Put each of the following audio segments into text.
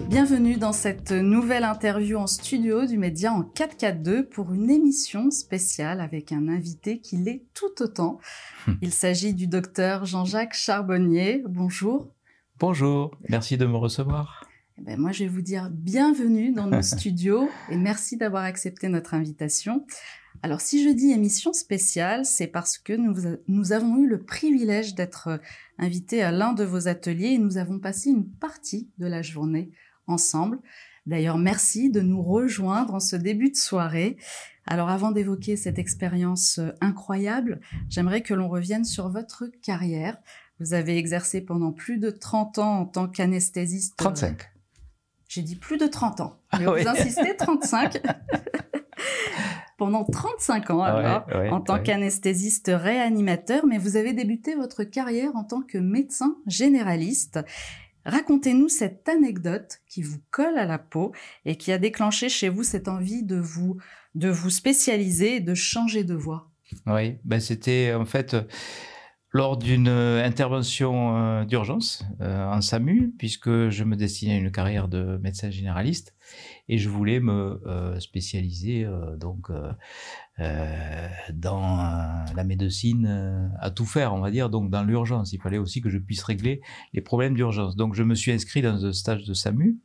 Bienvenue dans cette nouvelle interview en studio du Média en 442 pour une émission spéciale avec un invité qui l'est tout autant. Il s'agit du docteur Jean-Jacques Charbonnier. Bonjour. Bonjour, merci de me recevoir. Eh ben moi, je vais vous dire bienvenue dans nos studios et merci d'avoir accepté notre invitation. Alors, si je dis émission spéciale, c'est parce que nous, nous avons eu le privilège d'être invités à l'un de vos ateliers et nous avons passé une partie de la journée ensemble. D'ailleurs, merci de nous rejoindre en ce début de soirée. Alors avant d'évoquer cette expérience euh, incroyable, j'aimerais que l'on revienne sur votre carrière. Vous avez exercé pendant plus de 30 ans en tant qu'anesthésiste. 35. Euh, j'ai dit plus de 30 ans. Ah Mais vous insistez 35. pendant 35 ans alors, en tant qu'anesthésiste réanimateur, mais vous avez débuté votre carrière en tant que médecin généraliste. Racontez-nous cette anecdote qui vous colle à la peau et qui a déclenché chez vous cette envie de vous, de vous spécialiser et de changer de voie. Oui, ben c'était en fait lors d'une intervention euh, d'urgence euh, en SAMU, puisque je me destinais à une carrière de médecin généraliste et je voulais me euh, spécialiser donc euh, dans euh, la médecine euh, à tout faire, on va dire, donc dans l'urgence. Il fallait aussi que je puisse régler les problèmes d'urgence. Donc je me suis inscrit dans un stage de SAMU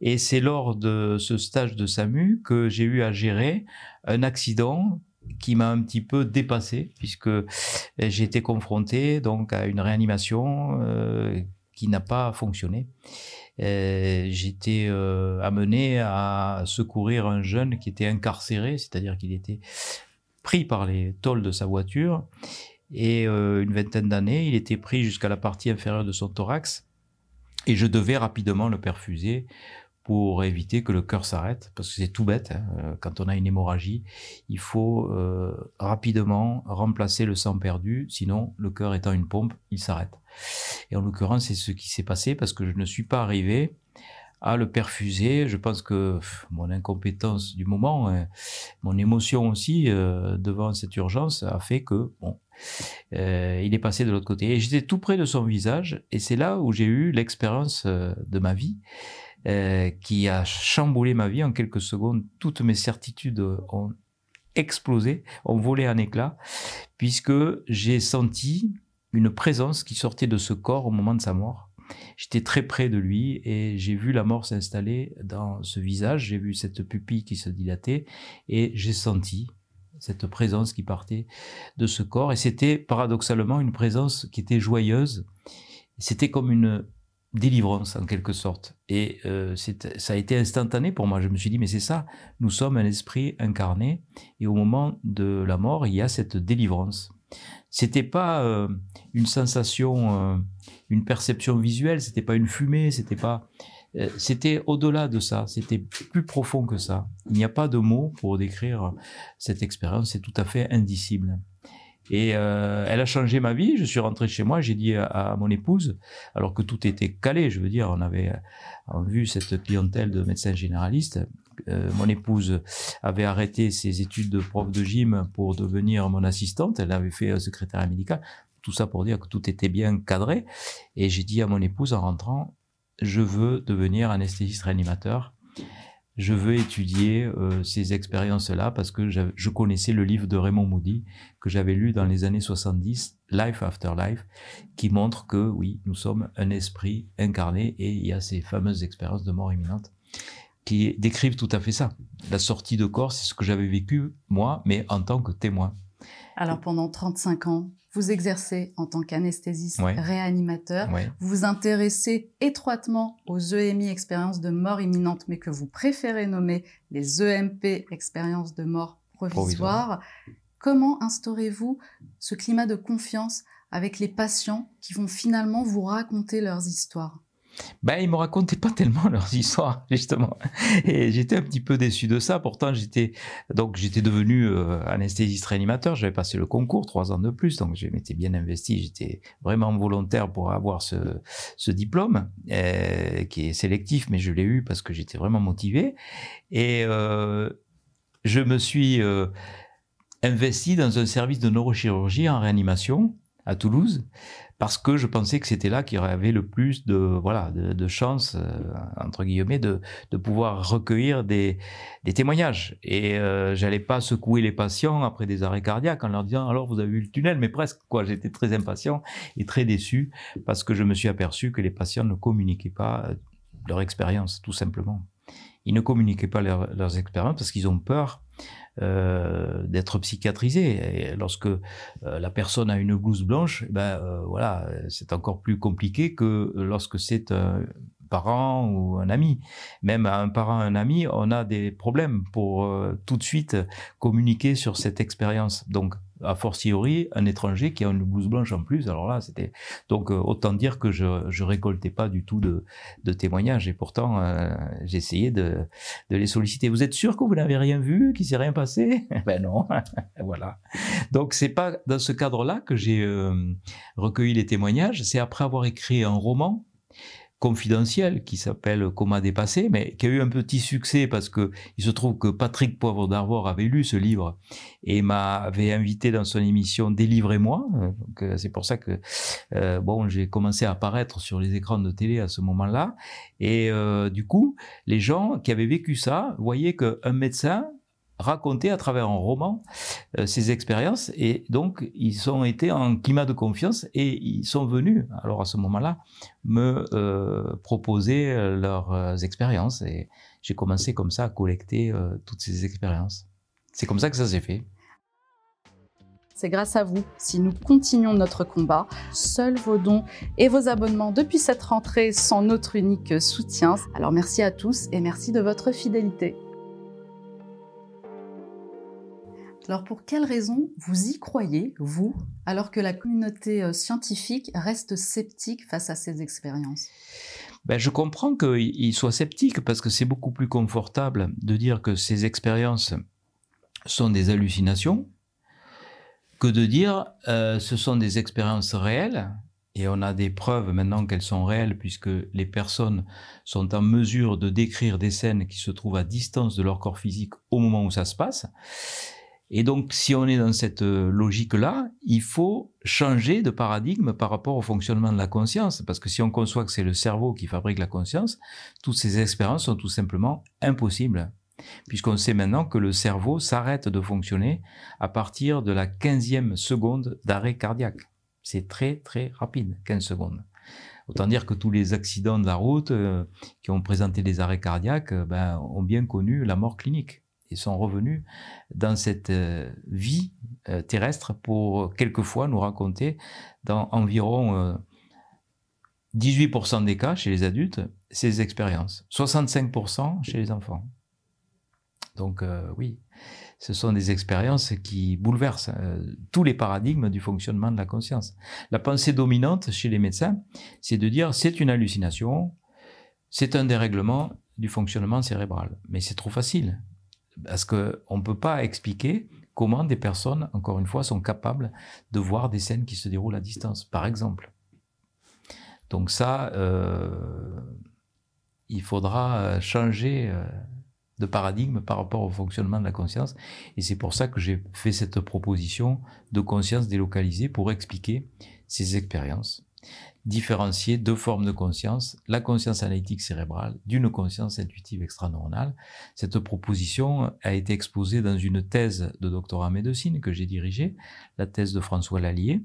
et c'est lors de ce stage de SAMU que j'ai eu à gérer un accident qui m'a un petit peu dépassé puisque j'ai été confronté donc à une réanimation qui n'a pas fonctionné. J'étais amené à secourir un jeune qui était incarcéré, c'est-à-dire qu'il était pris par les tôles de sa voiture. Et une vingtaine d'années, il était pris jusqu'à la partie inférieure de son thorax. Et je devais rapidement le perfuser pour éviter que le cœur s'arrête, parce que c'est tout bête, hein, euh, quand on a une hémorragie, il faut euh, rapidement remplacer le sang perdu, sinon le cœur étant une pompe, il s'arrête. Et en l'occurrence, c'est ce qui s'est passé parce que je ne suis pas arrivé à le perfuser. Je pense que mon incompétence du moment, hein, mon émotion aussi euh, devant cette urgence a fait que bon, il est passé de l'autre côté. Et j'étais tout près de son visage, et c'est là où j'ai eu l'expérience de ma vie. Euh, qui a chamboulé ma vie en quelques secondes. Toutes mes certitudes ont explosé, ont volé en éclats, puisque j'ai senti une présence qui sortait de ce corps au moment de sa mort. J'étais très près de lui et j'ai vu la mort s'installer dans ce visage, j'ai vu cette pupille qui se dilatait et j'ai senti cette présence qui partait de ce corps et c'était paradoxalement une présence qui était joyeuse. C'était comme une délivrance en quelque sorte. Et euh, ça a été instantané pour moi. Je me suis dit, mais c'est ça, nous sommes un esprit incarné, et au moment de la mort, il y a cette délivrance. C'était pas euh, une sensation, euh, une perception visuelle, c'était pas une fumée, c'était pas, euh, c'était au-delà de ça, c'était plus profond que ça. Il n'y a pas de mots pour décrire cette expérience, c'est tout à fait indicible. Et elle a changé ma vie. Je suis rentré chez moi, j'ai dit à, mon épouse, alors que tout était calé, je veux dire, on avait vu cette clientèle de médecins généralistes. Euh, mon épouse avait arrêté ses études de prof de gym pour devenir mon assistante. Elle avait fait secrétaire médical. Tout ça pour dire que tout était bien cadré. Et j'ai dit à mon épouse en rentrant, je veux devenir anesthésiste réanimateur je veux étudier euh, ces expériences-là parce que je connaissais le livre de Raymond Moody que j'avais lu dans les années 70, Life After Life, qui montre que oui, nous sommes un esprit incarné et il y a ces fameuses expériences de mort imminente qui décrivent tout à fait ça. La sortie de corps, c'est ce que j'avais vécu moi, mais en tant que témoin. Alors pendant 35 ans, vous exercez en tant qu'anesthésiste réanimateur, vous vous intéressez étroitement aux EMI, expériences de mort imminente, mais que vous préférez nommer les EMP, expériences de mort provisoire. Comment instaurez-vous ce climat de confiance avec les patients qui vont finalement vous raconter leurs histoires? Ben, ils me racontaient pas tellement leurs histoires, justement. Et j'étais un petit peu déçu de ça. Pourtant, j'étais, donc, j'étais devenu euh, anesthésiste réanimateur. J'avais passé le concours, trois ans de plus. Donc, je m'étais bien investi. J'étais vraiment volontaire pour avoir ce, ce diplôme, euh, qui est sélectif, mais je l'ai eu parce que j'étais vraiment motivé. Et euh, je me suis investi dans un service de neurochirurgie en réanimation à Toulouse parce que je pensais que c'était là qu'il y avait le plus de voilà de, de chance euh, entre guillemets de, de pouvoir recueillir des, des témoignages. Et euh, j'allais pas secouer les patients après des arrêts cardiaques en leur disant alors vous avez vu le tunnel? Mais presque quoi. J'étais très impatient et très déçu parce que je me suis aperçu que les patients ne communiquaient pas euh, leur expérience tout simplement ils ne communiquaient pas leurs expériences parce qu'ils ont peur euh, d'être psychiatrisé. Et lorsque euh, la personne a une blouse blanche, eh ben euh, voilà, c'est encore plus compliqué que lorsque c'est un parent ou un ami. Même à un parent, un ami, on a des problèmes pour tout de suite communiquer sur cette expérience. Donc a fortiori un étranger qui a une blouse blanche en plus. Alors là, c'était donc euh, autant dire que je je récoltais pas du tout de, de témoignages et pourtant euh, j'essayais de, de les solliciter. Vous êtes sûr que vous n'avez rien vu, qu'il s'est rien passé? Ben non, voilà. Donc c'est pas dans ce cadre-là que j'ai euh, recueilli les témoignages. C'est après avoir écrit un roman confidentiel qui s'appelle Coma dépassé, mais qui a eu un petit succès parce que il se trouve que Patrick Poivre d'Arvor avait lu ce livre et m'avait invité dans son émission Délivrez-moi. Donc euh, c'est pour ça que euh, bon j'ai commencé à apparaître sur les écrans de télé à ce moment-là. Et euh, du coup, les gens qui avaient vécu ça voyaient qu'un médecin raconter à travers un roman euh, ces expériences et donc ils ont été en climat de confiance et ils sont venus alors à ce moment-là me euh, proposer euh, leurs expériences et j'ai commencé comme ça à collecter toutes ces expériences. C'est comme ça que ça s'est fait. C'est grâce à vous si nous continuons notre combat. Seuls vos dons et vos abonnements depuis cette rentrée sont notre unique soutien. Alors merci à tous et merci de votre fidélité. Alors pour quelles raisons vous y croyez, vous, alors que la communauté euh, scientifique reste sceptique face à ces expériences? Ben, je comprends qu'ils soient sceptiques parce que c'est beaucoup plus confortable de dire que ces expériences sont des hallucinations que de dire euh, ce sont des expériences réelles et on a des preuves maintenant qu'elles sont réelles puisque les personnes sont en mesure de décrire des scènes qui se trouvent à distance de leur corps physique au moment où ça se passe. Et donc, si on est dans cette euh, logique-là, il faut changer de paradigme par rapport au fonctionnement de la conscience. Parce que si on conçoit que c'est le cerveau qui fabrique la conscience, toutes ces expériences sont tout simplement impossibles. Puisqu'on sait maintenant que le cerveau s'arrête de fonctionner à partir de la 15e seconde d'arrêt cardiaque. C'est très très rapide, 15 secondes. Autant dire que tous les accidents de la route euh, qui ont présenté des arrêts cardiaques euh, ben, ont bien connu la mort clinique et sont revenus dans cette euh, vie euh, terrestre pour quelquefois nous raconter dans environ 18% euh, des cas chez les adultes ces expériences, 65% chez les enfants. Donc oui, ce sont des expériences qui bouleversent tous les paradigmes du fonctionnement de la conscience. La pensée dominante chez les médecins, c'est de dire c'est une hallucination, c'est un dérèglement du fonctionnement cérébral. Mais c'est trop facile. Parce qu'on ne peut pas expliquer comment des personnes, encore une fois, sont capables de voir des scènes qui se déroulent à distance, par exemple. Donc ça, euh, il faudra euh, changer euh, de paradigme par rapport au fonctionnement de la conscience. Et c'est pour ça que j'ai fait cette proposition de conscience délocalisée pour expliquer ces expériences différencier deux formes de conscience, la conscience analytique cérébrale d'une conscience intuitive extraneuronale. Cette proposition a été exposée dans une thèse de doctorat en médecine que j'ai dirigée, la thèse de François Lallier.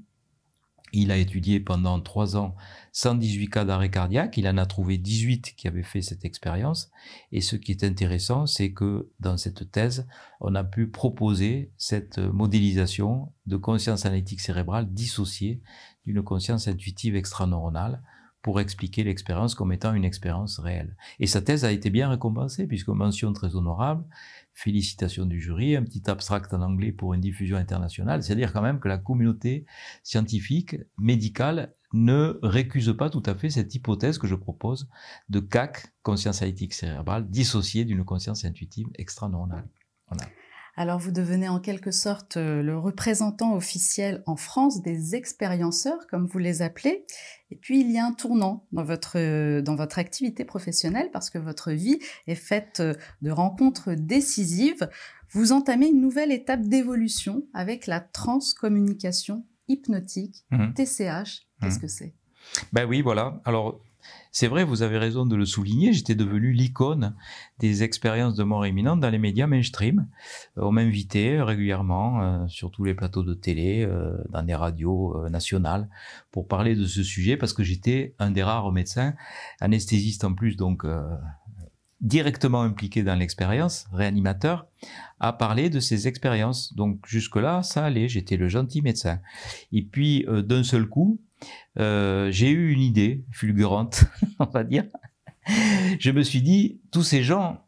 Il a étudié pendant trois ans 118 cas d'arrêt cardiaque. Il en a trouvé 18 qui avaient fait cette expérience. Et ce qui est intéressant, c'est que dans cette thèse, on a pu proposer cette modélisation de conscience analytique cérébrale dissociée d'une conscience intuitive extraneuronale pour expliquer l'expérience comme étant une expérience réelle. Et sa thèse a été bien récompensée, puisque mention très honorable, félicitations du jury, un petit abstract en anglais pour une diffusion internationale, c'est-à-dire quand même que la communauté scientifique, médicale, ne récuse pas tout à fait cette hypothèse que je propose de CAC, conscience analytique cérébrale, dissociée d'une conscience intuitive extraneuronale. Voilà. Alors vous devenez en quelque sorte euh, le représentant officiel en France des expérienceurs, comme vous les appelez. Et puis il y a un tournant dans votre, euh, dans votre activité professionnelle parce que votre vie est faite euh, de rencontres décisives. Vous entamez une nouvelle étape d'évolution avec la transcommunication hypnotique, TCH, qu'est-ce que c'est? Ben oui, voilà. Alors, c'est vrai, vous avez raison de le souligner, j'étais devenu l'icône des expériences de mort imminente dans les médias mainstream. Euh, on m'invitait régulièrement euh, sur tous les plateaux de télé, euh, dans des radios nationales, pour parler de ce sujet parce que j'étais un des rares médecins, anesthésiste en plus, donc directement impliqué dans l'expérience, réanimateur, à parler de ces expériences. Donc jusque-là, ça allait, j'étais le gentil médecin. Et puis d'un seul coup, euh, j'ai eu une idée fulgurante, on va dire. Je me suis dit, tous ces gens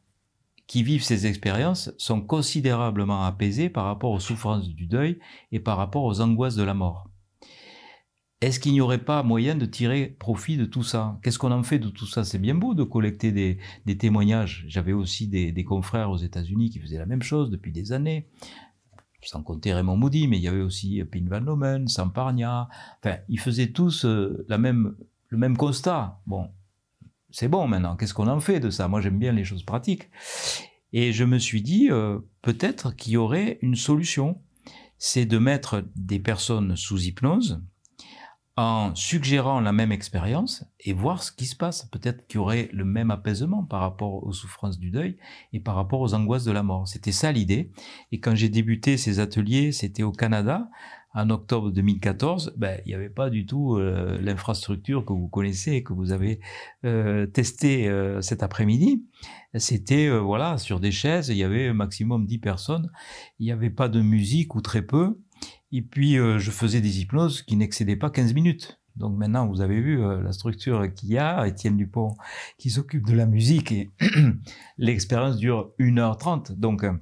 qui vivent ces expériences sont considérablement apaisés par rapport aux souffrances du deuil et par rapport aux angoisses de la mort. Est-ce qu'il n'y aurait pas moyen de tirer profit de tout ça? Qu'est-ce qu'on en fait de tout ça? C'est bien beau de collecter des, témoignages. J'avais aussi des, des confrères aux États-Unis qui faisaient la même chose depuis des années sans compter Raymond Moody, mais il y avait aussi Pin Van Lomen, Samparnia. Enfin, ils faisaient tous euh, le même constat. Bon, c'est bon maintenant, qu'est-ce qu'on en fait de ça? Moi, j'aime bien les choses pratiques. Et je me suis dit, euh, peut-être qu'il y aurait une solution. C'est de mettre des personnes sous hypnose, en suggérant la même expérience et voir ce qui se passe. Peut-être qu'il y aurait le même apaisement par rapport aux souffrances du deuil et par rapport aux angoisses de la mort. C'était ça l'idée. Et quand j'ai débuté ces ateliers, c'était au Canada, en octobre 2014, ben, il n'y avait pas du tout euh, l'infrastructure que vous connaissez et que vous avez euh, testé euh, cet après-midi. C'était voilà sur des chaises, il y avait maximum 10 personnes, il n'y avait pas de musique ou très peu. Et puis, euh, je faisais des hypnoses qui n'excédaient pas 15 minutes. Donc maintenant, vous avez vu euh, la structure qu'il y a, Étienne Dupont qui s'occupe de la musique et l'expérience dure 1h30. Donc, euh,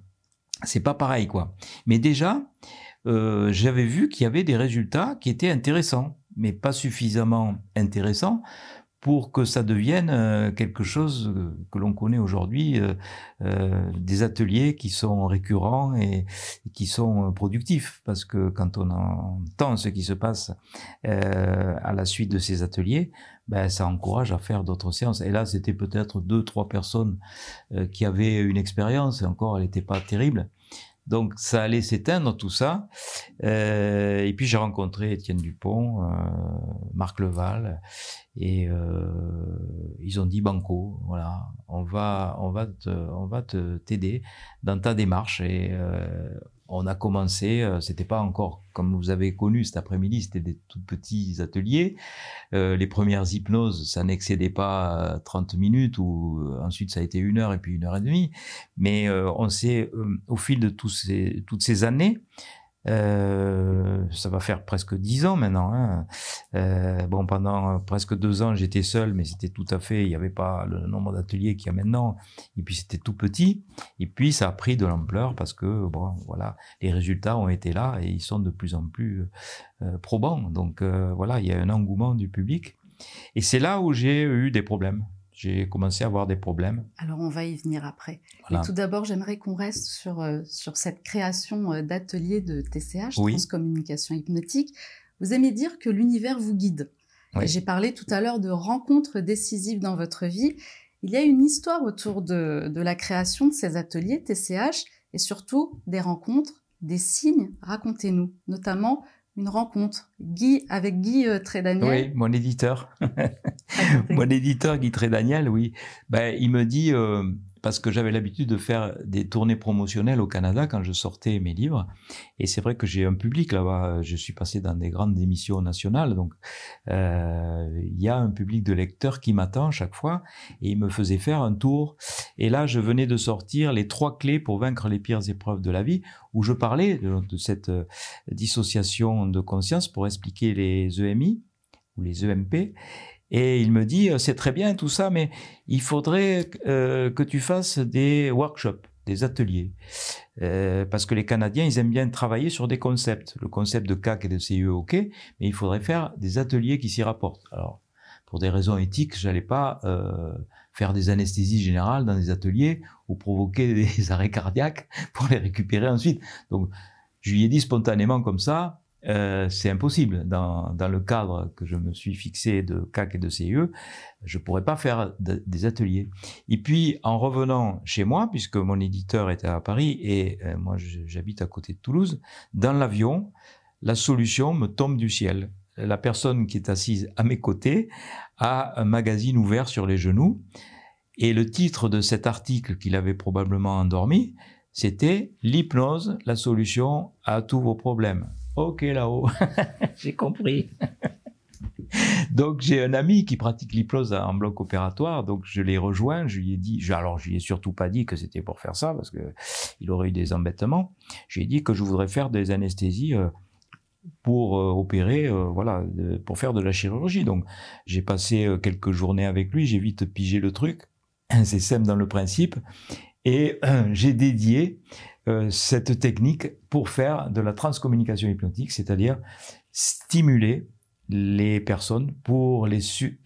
c'est pas pareil, quoi. Mais déjà, j'avais vu qu'il y avait des résultats qui étaient intéressants, mais pas suffisamment intéressants pour que ça devienne euh, quelque chose euh, que l'on connaît aujourd'hui, euh, des ateliers qui sont récurrents et, qui sont productifs. Parce que quand on entend ce qui se passe à la suite de ces ateliers, ben, ça encourage à faire d'autres séances. Et là, c'était peut-être deux, trois personnes qui avaient une expérience, et encore, elle n'était pas terrible. Donc ça allait s'éteindre tout ça. Euh, et puis j'ai rencontré Étienne Dupont, euh, Marc Leval, et euh, ils ont dit banco, voilà, on va, on va, te, on va te t'aider dans ta démarche. On a commencé, euh, c'était pas encore comme vous avez connu cet après-midi, c'était des tout petits ateliers. Euh, les premières hypnoses, ça n'excédait pas 30 minutes ou euh, ensuite ça a été une heure et puis une heure et demie. Mais on s'est, au fil de toutes ces années, euh, ça va faire presque dix ans maintenant. Hein. Euh, bon, pendant presque deux ans, j'étais seul, mais c'était tout à fait, il n'y avait pas le nombre d'ateliers qu'il y a maintenant. Et puis c'était tout petit. Et puis ça a pris de l'ampleur parce que bon, voilà, les résultats ont été là et ils sont de plus en plus euh, probants. Donc euh, voilà, il y a un engouement du public. Et c'est là où j'ai eu des problèmes j'ai commencé à avoir des problèmes. Alors on va y venir après. Mais tout d'abord, j'aimerais qu'on reste sur, euh, sur cette création euh, d'ateliers de TCH, oui. transcommunication hypnotique. Vous aimez dire que l'univers vous guide. J'ai parlé tout à l'heure de rencontres décisives dans votre vie. Il y a une histoire autour de, de la création de ces ateliers TCH et surtout des rencontres, des signes. Racontez-nous, notamment une rencontre Guy, avec Guy euh, Trédaniel. Oui, mon éditeur. mon éditeur Guy Trédaniel, oui. Ben, il me dit, euh, parce que j'avais l'habitude de faire des tournées promotionnelles au Canada quand je sortais mes livres. Et c'est vrai que j'ai un public là-bas. Je suis passé dans des grandes émissions nationales, donc euh, il y a un public de lecteurs qui m'attend chaque fois et il me faisait faire un tour. Et là, je venais de sortir les trois clés pour vaincre les pires épreuves de la vie, où je parlais de, cette euh, dissociation de conscience pour expliquer les EMI ou les EMP. Et il me dit, euh, c'est très bien tout ça, mais il faudrait euh, que tu fasses des workshops, des ateliers. Euh, parce que les Canadiens, ils aiment bien travailler sur des concepts. Le concept de CAC et de CIE, ok, mais il faudrait faire des ateliers qui s'y rapportent. Alors, pour des raisons éthiques, j'allais pas faire des anesthésies générales dans des ateliers ou provoquer des arrêts cardiaques pour les récupérer ensuite. Donc, je lui ai dit spontanément comme ça, euh, c'est impossible. Dans, le cadre que je me suis fixé de CAC et de CIE, je pourrais pas faire des ateliers. Et puis, en revenant chez moi, puisque mon éditeur était à Paris et euh, moi j'habite à côté de Toulouse, dans l'avion, la solution me tombe du ciel. La personne qui est assise à mes côtés a un magazine ouvert sur les genoux. Et le titre de cet article qu'il avait probablement endormi, c'était L'hypnose, la solution à tous vos problèmes. Ok là-haut, j'ai compris. donc j'ai un ami qui pratique l'hypnose en bloc opératoire, donc je l'ai rejoint, je lui ai dit, alors je lui ai surtout pas dit que c'était pour faire ça parce que il aurait eu des embêtements. Je lui ai dit que je voudrais faire des anesthésies euh, pour euh, opérer, euh, voilà, pour faire de la chirurgie. Donc j'ai passé quelques journées avec lui, j'ai vite pigé le truc, c'est simple dans le principe, et j'ai dédié cette technique pour faire de la transcommunication hypnotique, c'est-à-dire stimuler les personnes pour les,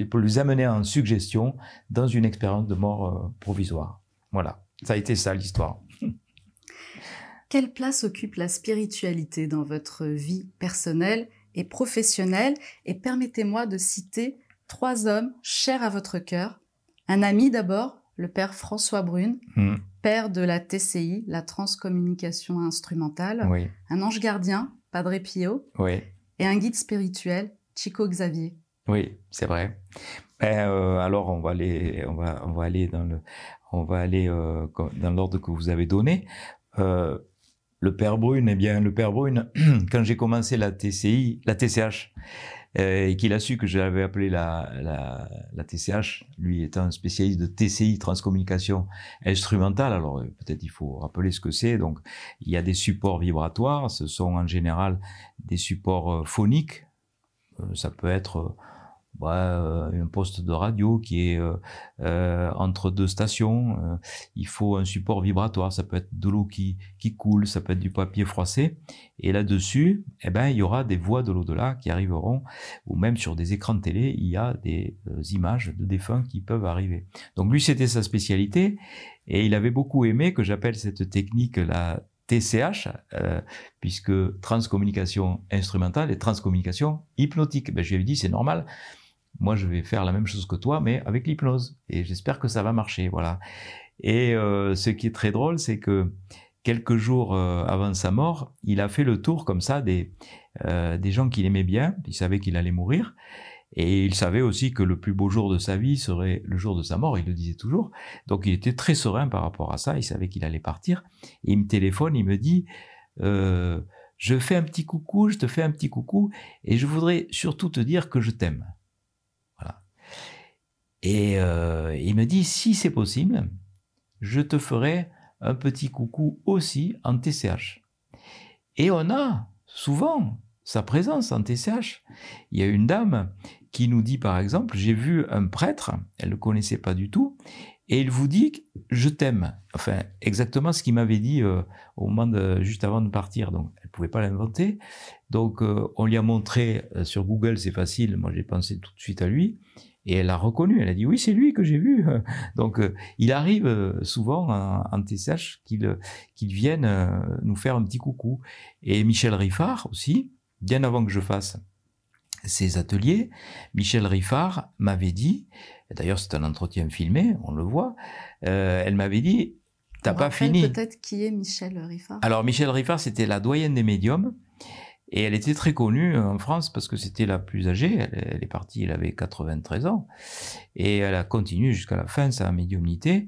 pour les amener en suggestion dans une expérience de mort euh, provisoire. Voilà, ça a été ça l'histoire. Quelle place occupe la spiritualité dans votre vie personnelle et professionnelle? Et permettez-moi de citer trois hommes chers à votre cœur. Un ami d'abord, le père François Brune, hmm. père de la TCI, la transcommunication instrumentale. Un ange gardien, Padre Pio. Oui. Et un guide spirituel, Chico Xavier. Oui, c'est vrai. Ben, euh, alors on va aller, on va, on va aller dans le, on va aller euh, dans l'ordre que vous avez donné. Euh, le père Brune, eh bien, le père Brune, quand j'ai commencé la TCI, la TCH, et qu'il a su que j'avais appelé la, TCH, lui étant spécialiste de TCI, transcommunication instrumentale. Alors peut-être il faut rappeler ce que c'est. Donc il y a des supports vibratoires, ce sont en général des supports phoniques, euh, ça peut être euh, bah, un poste de radio qui est euh, entre deux stations. il faut un support vibratoire. Ça peut être de l'eau qui, qui coule, ça peut être du papier froissé. Et là-dessus, eh ben, il y aura des voix de l'au-delà qui arriveront, ou même sur des écrans de télé, il y a des images de défunts qui peuvent arriver. Donc lui, c'était sa spécialité. Et il avait beaucoup aimé que j'appelle cette technique la TCH, euh, puisque transcommunication instrumentale et transcommunication hypnotique. Ben, je lui avais dit, c'est normal, moi je vais faire la même chose que toi, mais avec l'hypnose. Et j'espère que ça va marcher. Voilà. Et euh, ce qui est très drôle, c'est que quelques jours euh, avant sa mort, il a fait le tour comme ça des, des gens qu'il aimait bien, il savait qu'il allait mourir, et il savait aussi que le plus beau jour de sa vie serait le jour de sa mort, il le disait toujours. Donc il était très serein par rapport à ça, il savait qu'il allait partir. Il me téléphone, il me dit, euh, je fais un petit coucou, je te fais un petit coucou, et je voudrais surtout te dire que je t'aime. Et euh, il me dit, si c'est possible, je te ferai un petit coucou aussi en TCH. Et on a souvent sa présence en TCH. Il y a une dame qui nous dit par exemple, j'ai vu un prêtre, elle ne le connaissait pas du tout, et il vous dit je t'aime. Enfin, exactement ce qu'il m'avait dit euh, au moment juste avant de partir. Donc, elle pouvait pas l'inventer. Donc, euh, on lui a montré sur Google, c'est facile. Moi, j'ai pensé tout de suite à lui. Et elle a reconnu, elle a dit oui, c'est lui que j'ai vu. Donc, il arrive souvent en, TCH qu'il qu'il vienne nous faire un petit coucou. Et Michel Riffard aussi, bien avant que je fasse ces ateliers, Michel Riffard m'avait dit, d'ailleurs c'est un entretien filmé, on le voit, euh, elle m'avait dit, t'as pas fini. Peut-être qui est Michel Riffard. Alors Michel Riffard, c'était la doyenne des médiums. Et elle était très connue en France parce que c'était la plus âgée. Elle, est partie, elle avait 93 ans. Et elle a continué jusqu'à la fin sa médiumnité.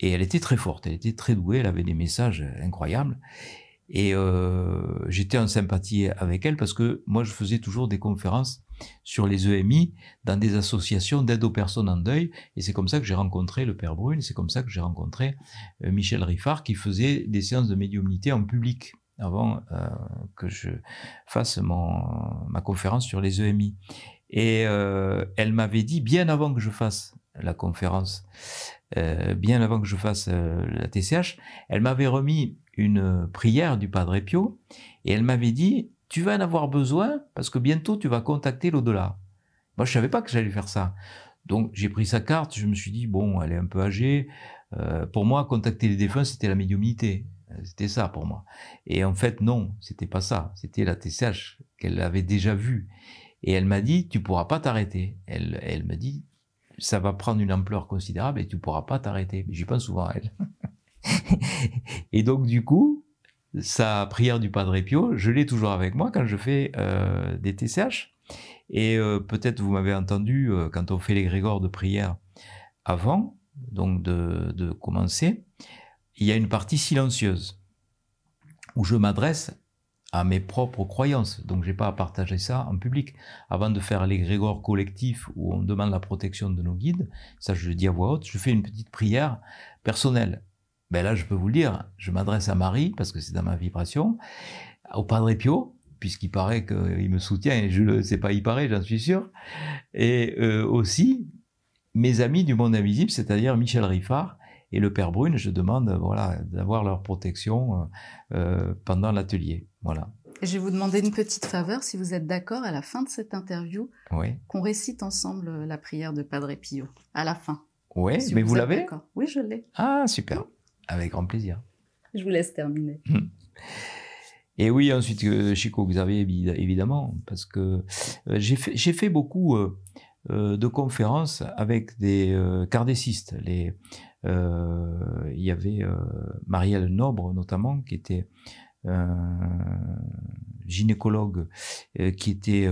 Et elle était très forte, elle était très douée, elle avait des messages incroyables. Et euh, j'étais en sympathie avec elle parce que moi, je faisais toujours des conférences sur les EMI dans des associations d'aide aux personnes en deuil. Et c'est comme ça que j'ai rencontré le Père Brune, c'est comme ça que j'ai rencontré euh, Michel Riffard qui faisait des séances de médiumnité en public avant euh, que je fasse ma conférence sur les EMI. Et euh, elle m'avait dit, bien avant que je fasse la conférence, euh, bien avant que je fasse la TCH, elle m'avait remis une prière du Padre Pio et elle m'avait dit tu vas en avoir besoin parce que bientôt tu vas contacter l'au-delà. Moi je savais pas que j'allais faire ça. Donc j'ai pris sa carte, je me suis dit bon elle est un peu âgée. Pour moi contacter les défunts c'était la médiumnité. C'était ça pour moi. Et en fait non, c'était pas ça. C'était la TCH qu'elle avait déjà vue. Et elle m'a dit tu pourras pas t'arrêter. Elle, elle me dit ça va prendre une ampleur considérable et tu pourras pas t'arrêter. J'y pense souvent à elle. et donc, du coup, sa prière du Padre Pio, je l'ai toujours avec moi quand je fais euh, des TCH. Et euh, peut-être vous m'avez entendu euh, quand on fait les grégores de prière avant, donc de, de commencer, il y a une partie silencieuse où je m'adresse à mes propres croyances. Donc, j'ai pas à partager ça en public. Avant de faire les grégores collectifs où on demande la protection de nos guides, ça je le dis à voix haute, je fais une petite prière personnelle. Ben là, je peux vous le dire, je m'adresse à Marie parce que c'est dans ma vibration, au Padre Pio, puisqu'il paraît qu'il me soutient, et je ne sais pas, il paraît, j'en suis sûr, et euh, aussi mes amis du monde invisible, c'est-à-dire Michel Riffard et le Père Brune, je demande voilà, d'avoir leur protection euh, pendant l'atelier. Voilà. je vais vous demander une petite faveur, si vous êtes d'accord, à la fin de cette interview, qu'on récite ensemble la prière de Padre Pio, à la fin. Oui, mais vous, l'avez Oui, je l'ai. Ah, super. Avec grand plaisir. Je vous laisse terminer. Hmm. Et oui, ensuite, euh, Chico Xavier, évidemment, parce que euh, j'ai fait, fait, beaucoup euh, de conférences avec des cardécistes. Les, il y avait Marielle Nobre, notamment, qui était gynécologue qui était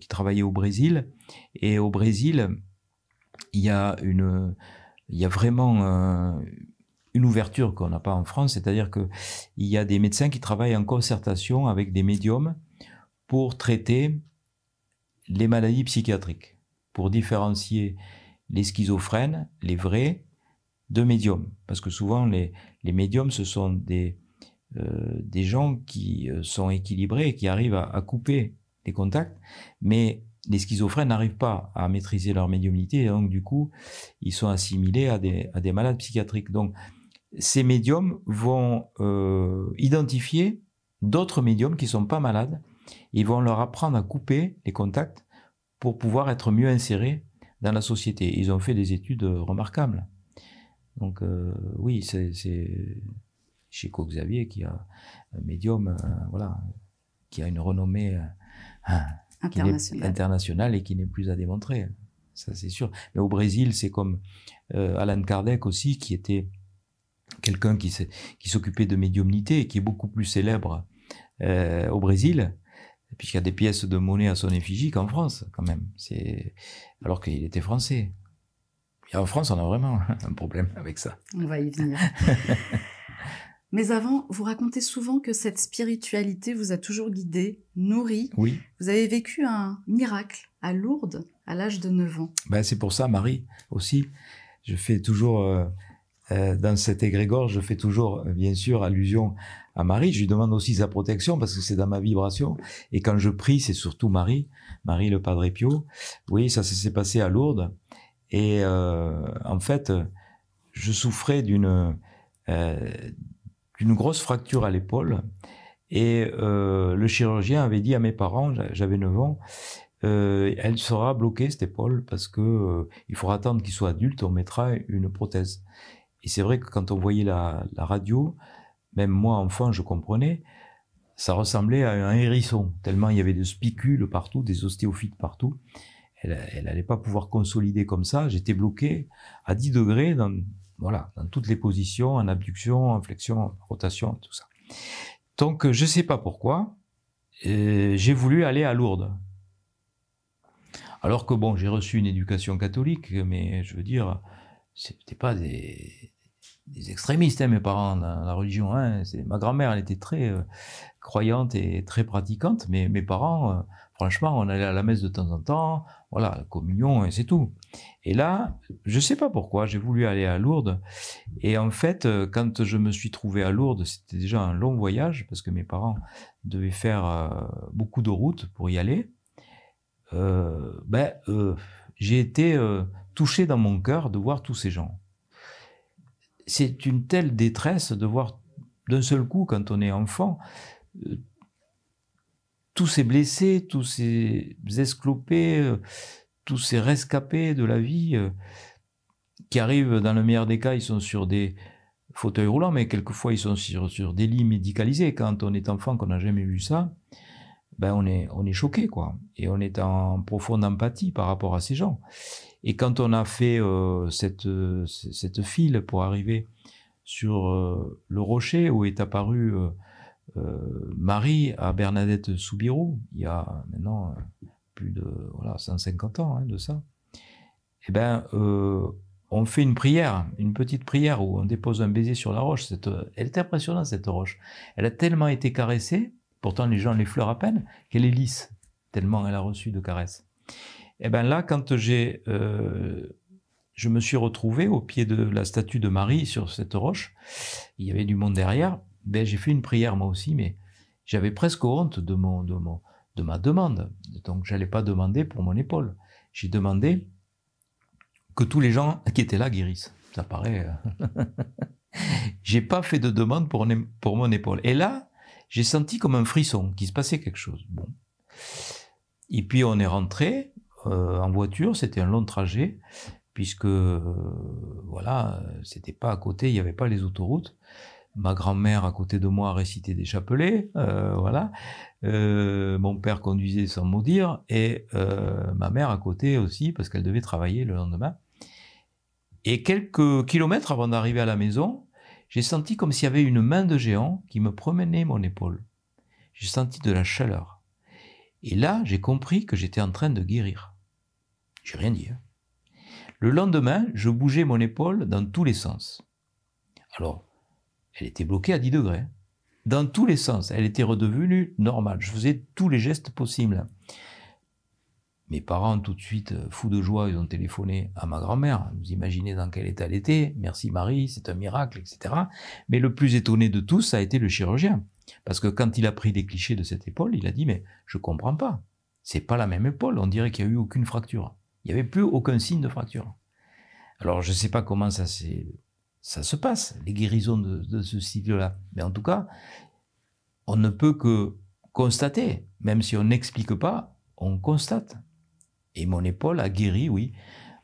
qui travaillait au Brésil. Et au Brésil il y a une il y a vraiment une ouverture qu'on n'a pas en France, c'est-à-dire qu'il y a des médecins qui travaillent en concertation avec des médiums pour traiter les maladies psychiatriques, pour différencier les schizophrènes, les vrais, de médiums. Parce que souvent, les, les médiums, ce sont des, euh, des gens qui euh, sont équilibrés et qui arrivent à, couper les contacts, mais les schizophrènes n'arrivent pas à maîtriser leur médiumnité et donc du coup, ils sont assimilés à des, à des malades psychiatriques. Donc, ces médiums vont euh, identifier d'autres médiums qui ne sont pas malades. Ils vont leur apprendre à couper les contacts pour pouvoir être mieux insérés dans la société. Ils ont fait des études remarquables. Donc euh, oui, c'est Chico Xavier qui a un médium, euh, voilà, qui a une renommée internationale. et qui n'est plus à démontrer. Ça c'est sûr. Mais au Brésil, c'est comme Alan Kardec aussi, qui était quelqu'un qui s'occupait de médiumnité et qui est beaucoup plus célèbre euh, au Brésil, puisqu'il y a des pièces de monnaie à son effigie qu'en France, quand même. C'est alors qu'il était français. Et en France, on a vraiment un problème avec ça. On va y venir. Mais avant, vous racontez souvent que cette spiritualité vous a toujours guidé, nourri. Oui. Vous avez vécu un miracle à Lourdes à l'âge de 9 ans. Ben, c'est pour ça, Marie aussi. Je fais toujours euh, euh, dans cet égrégore, je fais toujours, euh, bien sûr, allusion à Marie. Je lui demande aussi sa protection parce que c'est dans ma vibration. Et quand je prie, c'est surtout Marie, Marie le Padre Pio. Oui, ça s'est passé à Lourdes. Et euh, en fait, je souffrais d'une euh, d'une grosse fracture à l'épaule. Et euh, le chirurgien avait dit à mes parents, j'avais 9 ans, euh, elle sera bloquée cette épaule parce que il faudra attendre qu'il soit adulte, on mettra une prothèse. Et c'est vrai que quand on voyait la, radio, même moi enfant, je comprenais, ça ressemblait à un hérisson, tellement il y avait des spicules partout, des ostéophytes partout. Elle n'allait pas pouvoir consolider comme ça. J'étais bloqué à 10 degrés dans, voilà, dans toutes les positions, en abduction, en flexion, en rotation, tout ça. Donc, je ne sais pas pourquoi, j'ai voulu aller à Lourdes. Alors que bon, j'ai reçu une éducation catholique, mais je veux dire, c'était pas des, des extrémistes, hein, mes parents, dans la religion. Hein. Ma grand-mère, elle était très euh, croyante et très pratiquante, mais mes parents, euh, franchement, on allait à la messe de temps en temps, voilà, la communion, et c'est tout. Et là, je sais pas pourquoi, j'ai voulu aller à Lourdes. Et en fait, euh, quand je me suis trouvé à Lourdes, c'était déjà un long voyage, parce que mes parents devaient faire beaucoup de routes pour y aller. ben, j'ai été touché dans mon cœur de voir tous ces gens c'est une telle détresse de voir d'un seul coup, quand on est enfant, euh, tous ces blessés, tous ces esclopés, euh, tous ces rescapés de la vie, euh, qui arrivent, dans le meilleur des cas, ils sont sur des fauteuils roulants, mais quelquefois ils sont sur, des lits médicalisés. Quand on est enfant, qu'on n'a jamais vu ça, ben on est, on est choqué, quoi. Et on est en profonde empathie par rapport à ces gens. Et quand on a fait euh, cette, cette file pour arriver sur le rocher où est apparu Marie à Bernadette Soubirou, il y a maintenant plus de voilà, 150 ans hein, de ça, eh ben, on fait une prière, une petite prière où on dépose un baiser sur la roche. Elle est impressionnante, cette roche. Elle a tellement été caressée, pourtant les gens l'effleurent à peine, qu'elle est lisse, tellement elle a reçu de caresses. Et eh bien là, quand j'ai, euh, je me suis retrouvé au pied de la statue de Marie sur cette roche, il y avait du monde derrière, ben, j'ai fait une prière moi aussi, mais j'avais presque honte de, mon, de, mon, de ma demande. Donc j'allais pas demander pour mon épaule. J'ai demandé que tous les gens qui étaient là guérissent. Ça paraît. Euh, j'ai pas fait de demande pour, pour mon épaule. Et là, j'ai senti comme un frisson, qu'il se passait quelque chose. Bon. Et puis on est rentré euh, en voiture, c'était un long trajet, puisque euh, voilà, c'était pas à côté, il n'y avait pas les autoroutes. Ma grand-mère à côté de moi récitait des chapelets, voilà. mon père conduisait sans mot dire, et ma mère à côté aussi, parce qu'elle devait travailler le lendemain. Et quelques kilomètres avant d'arriver à la maison, j'ai senti comme s'il y avait une main de géant qui me promenait mon épaule. J'ai senti de la chaleur. Et là, j'ai compris que j'étais en train de guérir. J'ai rien dit. Hein. Le lendemain, je bougeais mon épaule dans tous les sens. Alors, elle était bloquée à 10 degrés. Dans tous les sens. Elle était redevenue normale. Je faisais tous les gestes possibles. Mes parents, tout de suite, euh, fous de joie, ils ont téléphoné à ma grand-mère. Vous imaginez dans quel état elle était. Merci Marie, c'est un miracle, etc. Mais le plus étonné de tous, ça a été le chirurgien. Parce que quand il a pris les clichés de cette épaule, il a dit, mais je comprends pas. C'est pas la même épaule. On dirait qu'il n'y a eu aucune fracture. Il n'y avait plus aucun signe de fracture. Alors, je ne sais pas comment ça, ça se passe, les guérisons de, ce style-là. Mais en tout cas, on ne peut que constater, même si on n'explique pas, on constate. Et mon épaule a guéri, oui,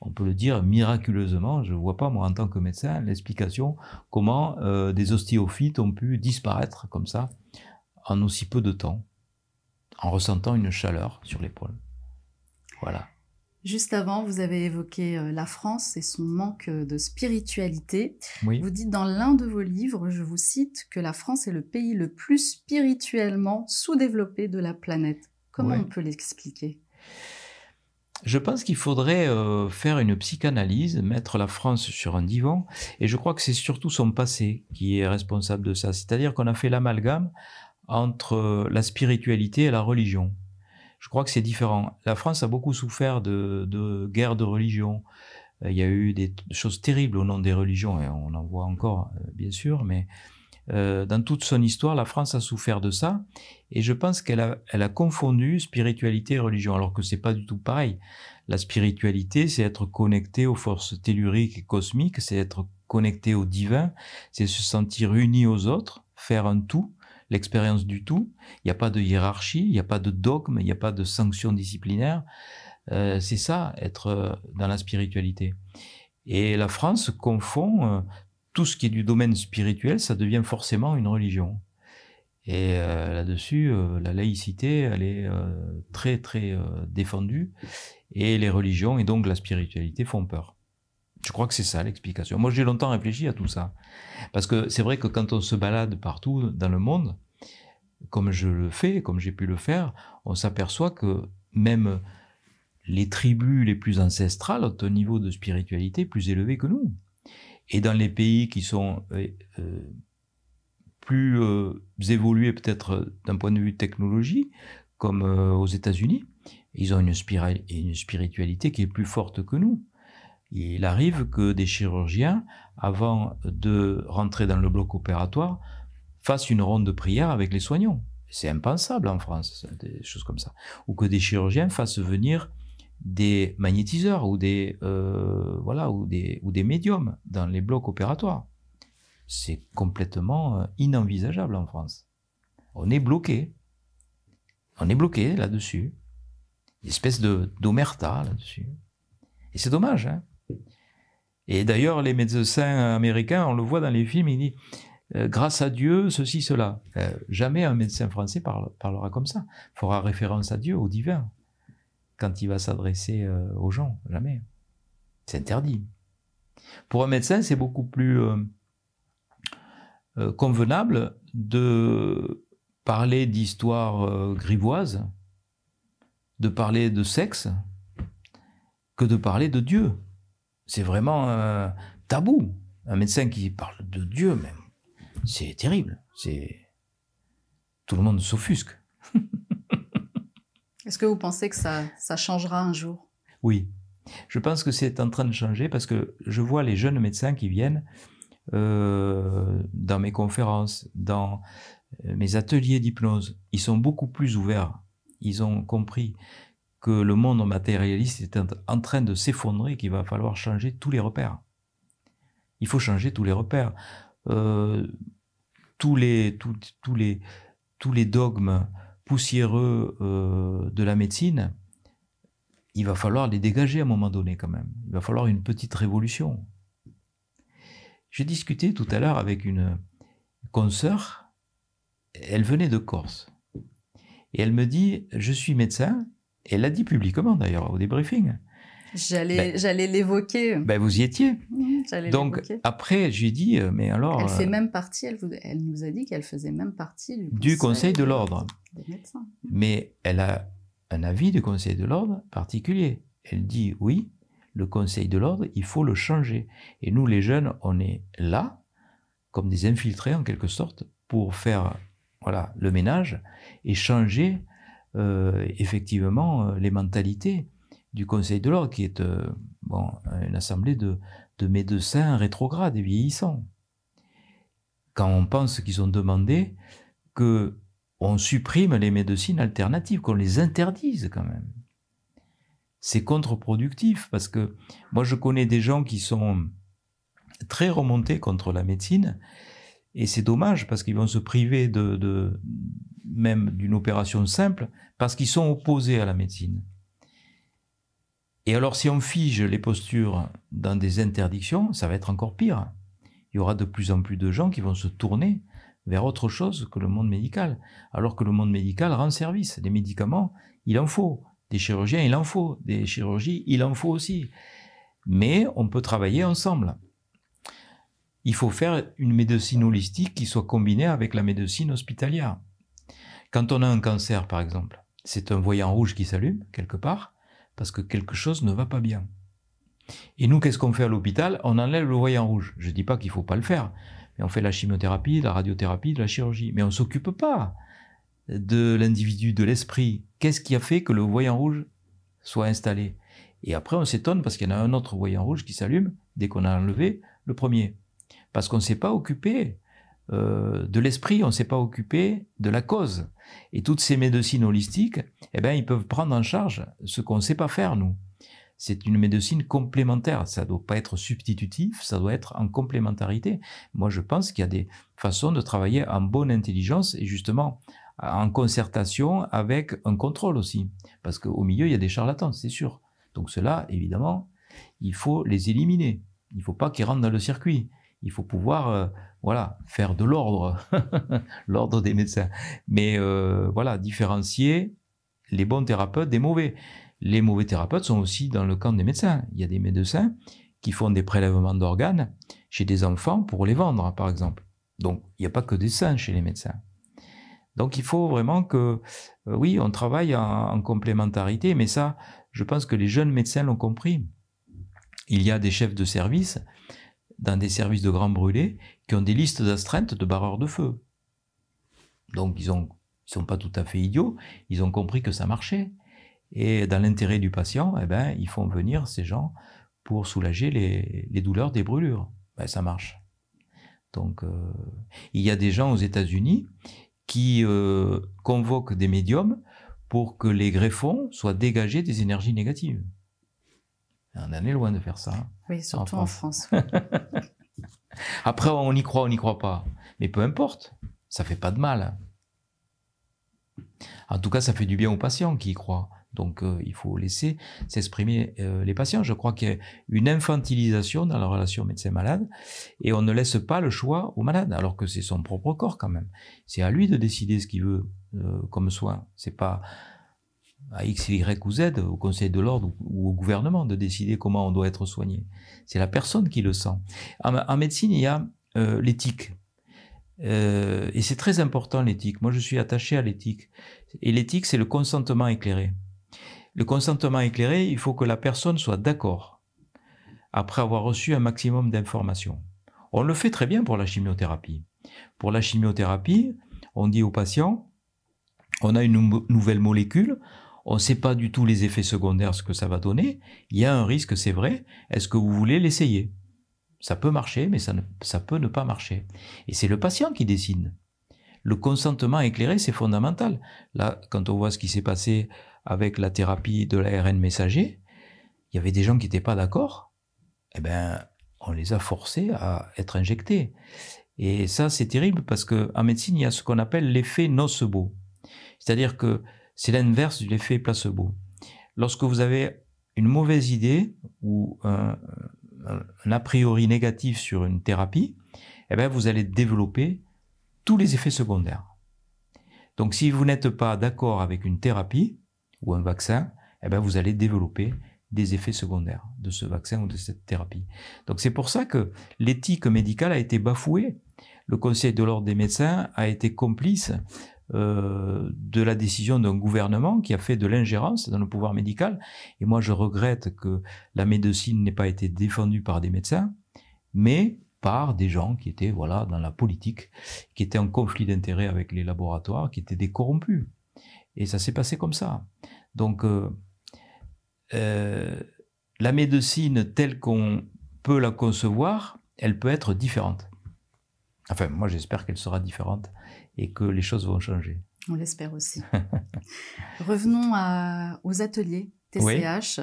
on peut le dire miraculeusement. Je ne vois pas, moi, en tant que médecin, l'explication comment euh, des ostéophytes ont pu disparaître comme ça en aussi peu de temps, en ressentant une chaleur sur l'épaule. Voilà. Juste avant, vous avez évoqué euh, la France et son manque de spiritualité. Vous dites dans l'un de vos livres, je vous cite, que la France est le pays le plus spirituellement sous-développé de la planète. Comment on peut l'expliquer? Je pense qu'il faudrait euh, faire une psychanalyse, mettre la France sur un divan, et je crois que c'est surtout son passé qui est responsable de ça. C'est-à-dire qu'on a fait l'amalgame entre euh, la spiritualité et la religion. Je crois que c'est différent. La France a beaucoup souffert de, guerres de religion. Euh, il y a eu des choses terribles au nom des religions, et on en voit encore, bien sûr, mais euh, dans toute son histoire, la France a souffert de ça, et je pense qu'elle a, a confondu spiritualité et religion, alors que c'est pas du tout pareil. La spiritualité, c'est être connecté aux forces telluriques et cosmiques, c'est être connecté au divin, c'est se sentir uni aux autres, faire un tout, l'expérience du tout. Il n'y a pas de hiérarchie, il n'y a pas de dogme, il n'y a pas de sanctions disciplinaires. Euh, c'est ça, être euh, dans la spiritualité. Et la France confond tout ce qui est du domaine spirituel, ça devient forcément une religion. Et euh, là-dessus, euh, la laïcité, elle est euh, très très défendue, et les religions et donc la spiritualité font peur. Je crois que c'est ça l'explication. Moi, j'ai longtemps réfléchi à tout ça, parce que c'est vrai que quand on se balade partout dans le monde, comme je le fais, comme j'ai pu le faire, on s'aperçoit que même les tribus les plus ancestrales ont un niveau de spiritualité plus élevé que nous. Et dans les pays qui sont euh, euh, plus euh, évolués peut-être d'un point de vue technologie, comme aux États-Unis, ils ont une, une spiritualité qui est plus forte que nous. Il arrive que des chirurgiens, avant de rentrer dans le bloc opératoire, fassent une ronde de prière avec les soignants. C'est impensable en France, des choses comme ça. Ou que des chirurgiens fassent venir des magnétiseurs ou des, euh, ou des, médiums dans les blocs opératoires. C'est complètement euh, inenvisageable en France. On est bloqué. On est bloqué là-dessus. Une espèce d'omerta là-dessus. Et c'est dommage. Hein et d'ailleurs, les médecins américains, on le voit dans les films, ils disent euh, grâce à Dieu, ceci, cela. jamais un médecin français parlera comme ça. Il fera référence à Dieu, au divin quand il va s'adresser euh, aux gens. Jamais. C'est interdit. Pour un médecin, c'est beaucoup plus euh, euh, convenable de parler d'histoire euh, grivoise, de parler de sexe, que de parler de Dieu. C'est vraiment un tabou. Un médecin qui parle de Dieu, même, c'est terrible. C'est tout le monde s'offusque. Est-ce que vous pensez que ça, ça changera un jour? Oui, je pense que c'est en train de changer parce que je vois les jeunes médecins qui viennent euh, dans mes conférences, dans euh, mes ateliers d'hypnose. Ils sont beaucoup plus ouverts. Ils ont compris que le monde matérialiste est en train de s'effondrer, qu'il va falloir changer tous les repères. Il faut changer tous les repères. Euh, tous, les, tous, les, tous les dogmes poussiéreux de la médecine, il va falloir les dégager à un moment donné quand même. Il va falloir une petite révolution. J'ai discuté tout à l'heure avec une consoeur, elle venait de Corse. Et elle me dit, je suis médecin, elle l'a dit publiquement d'ailleurs au débriefing. J'allais, ben, j'allais l'évoquer. Ben vous y étiez. Mmh, Donc après, j'ai dit, euh, mais alors. Elle fait euh, même partie. Elle, elle nous a dit qu'elle faisait même partie du, du conseil, de l'ordre. Mais elle a un avis du Conseil de l'ordre particulier. Elle dit oui, le Conseil de l'ordre, il faut le changer. Et nous, les jeunes, on est là, comme des infiltrés en quelque sorte, pour faire voilà, le ménage et changer effectivement euh, les mentalités du Conseil de l'ordre, qui est euh, une assemblée de, de médecins rétrogrades et vieillissants. Quand on pense qu'ils ont demandé que on supprime les médecines alternatives, qu'on les interdise quand même. C'est contre-productif parce que moi je connais des gens qui sont très remontés contre la médecine et c'est dommage parce qu'ils vont se priver même d'une opération simple parce qu'ils sont opposés à la médecine. Et alors si on fige les postures dans des interdictions, ça va être encore pire. Il y aura de plus en plus de gens qui vont se tourner vers autre chose que le monde médical. Alors que le monde médical rend service. Des médicaments, il en faut. Des chirurgiens, il en faut. Des chirurgies, il en faut aussi. Mais on peut travailler ensemble. Il faut faire une médecine holistique qui soit combinée avec la médecine hospitalière. Quand on a un cancer, par exemple, c'est un voyant rouge qui s'allume quelque part parce que quelque chose ne va pas bien. Et nous, qu'est-ce qu'on fait à l'hôpital? On enlève le voyant rouge. Je ne dis pas qu'il ne faut pas le faire on fait la chimiothérapie, la radiothérapie, la chirurgie. Mais on ne s'occupe pas de l'individu, de l'esprit. Qu'est-ce qui a fait que le voyant rouge soit installé? Et après, on s'étonne parce qu'il y en a un autre voyant rouge qui s'allume dès qu'on a enlevé le premier. Parce qu'on ne s'est pas occupé euh, de l'esprit, on ne s'est pas occupé de la cause. Et toutes ces médecines holistiques, eh ben, ils peuvent prendre en charge ce qu'on ne sait pas faire, nous c'est une médecine complémentaire. Ça ne doit pas être substitutif, ça doit être en complémentarité. Moi, je pense qu'il y a des façons de travailler en bonne intelligence et justement en concertation avec un contrôle aussi. Parce qu'au milieu, il y a des charlatans, c'est sûr. Donc cela, évidemment, il faut les éliminer. Il ne faut pas qu'ils rentrent dans le circuit. Il faut pouvoir, euh, voilà, faire de l'ordre, l'ordre des médecins. Mais euh, voilà, différencier les bons thérapeutes des mauvais les mauvais thérapeutes sont aussi dans le camp des médecins. Il y a des médecins qui font des prélèvements d'organes chez des enfants pour les vendre, par exemple. Donc, il n'y a pas que des saints chez les médecins. Donc, il faut vraiment que, euh, oui, on travaille en, complémentarité, mais ça, je pense que les jeunes médecins l'ont compris. Il y a des chefs de service dans des services de grands brûlés qui ont des listes d'astreintes de barreurs de feu. Donc, ils ne sont pas tout à fait idiots, ils ont compris que ça marchait. Et dans l'intérêt du patient, eh ben, ils font venir ces gens pour soulager les, douleurs des brûlures. Ben, ça marche. Donc, euh, il y a des gens aux États-Unis qui euh, convoquent des médiums pour que les greffons soient dégagés des énergies négatives. On en est loin de faire ça. Oui, surtout en France. Après, on y croit, on n'y croit pas. Mais peu importe, ça fait pas de mal. En tout cas, ça fait du bien aux patients qui y croient. Donc euh, il faut laisser s'exprimer euh, les patients. Je crois qu'il y a une infantilisation dans la relation médecin-malade et on ne laisse pas le choix au malade, alors que c'est son propre corps quand même. C'est à lui de décider ce qu'il veut euh, comme soin. C'est pas à X, Y ou Z, au Conseil de l'ordre ou au gouvernement de décider comment on doit être soigné. C'est la personne qui le sent. En, médecine, il y a l'éthique. Euh, et c'est très important l'éthique. Moi, je suis attaché à l'éthique. Et l'éthique, c'est le consentement éclairé. Le consentement éclairé, il faut que la personne soit d'accord après avoir reçu un maximum d'informations. On le fait très bien pour la chimiothérapie. Pour la chimiothérapie, on dit au patient, on a une nouvelle molécule, on ne sait pas du tout les effets secondaires, ce que ça va donner. Il y a un risque, c'est vrai. Est-ce que vous voulez l'essayer? Ça peut marcher, mais ça, peut ne pas marcher. Et c'est le patient qui décide. Le consentement éclairé, c'est fondamental. Là, quand on voit ce qui s'est passé avec la thérapie de l'ARN messager, il y avait des gens qui n'étaient pas d'accord. Eh ben, on les a forcés à être injectés. Et ça, c'est terrible parce qu'en médecine, il y a ce qu'on appelle l'effet nocebo. C'est-à-dire que c'est l'inverse de l'effet placebo. Lorsque vous avez une mauvaise idée ou un, a priori négatif sur une thérapie, eh bien, vous allez développer tous les effets secondaires. Donc, si vous n'êtes pas d'accord avec une thérapie ou un vaccin, eh bien, vous allez développer des effets secondaires de ce vaccin ou de cette thérapie. Donc, c'est pour ça que l'éthique médicale a été bafouée. Le Conseil de l'ordre des médecins a été complice de la décision d'un gouvernement qui a fait de l'ingérence dans le pouvoir médical. Et moi, je regrette que la médecine n'ait pas été défendue par des médecins, mais par des gens qui étaient voilà dans la politique, qui étaient en conflit d'intérêts avec les laboratoires, qui étaient des corrompus. Et ça s'est passé comme ça. Donc, euh, euh, la médecine telle qu'on peut la concevoir, elle peut être différente. Enfin, moi j'espère qu'elle sera différente et que les choses vont changer. On l'espère aussi. Revenons aux ateliers TCH.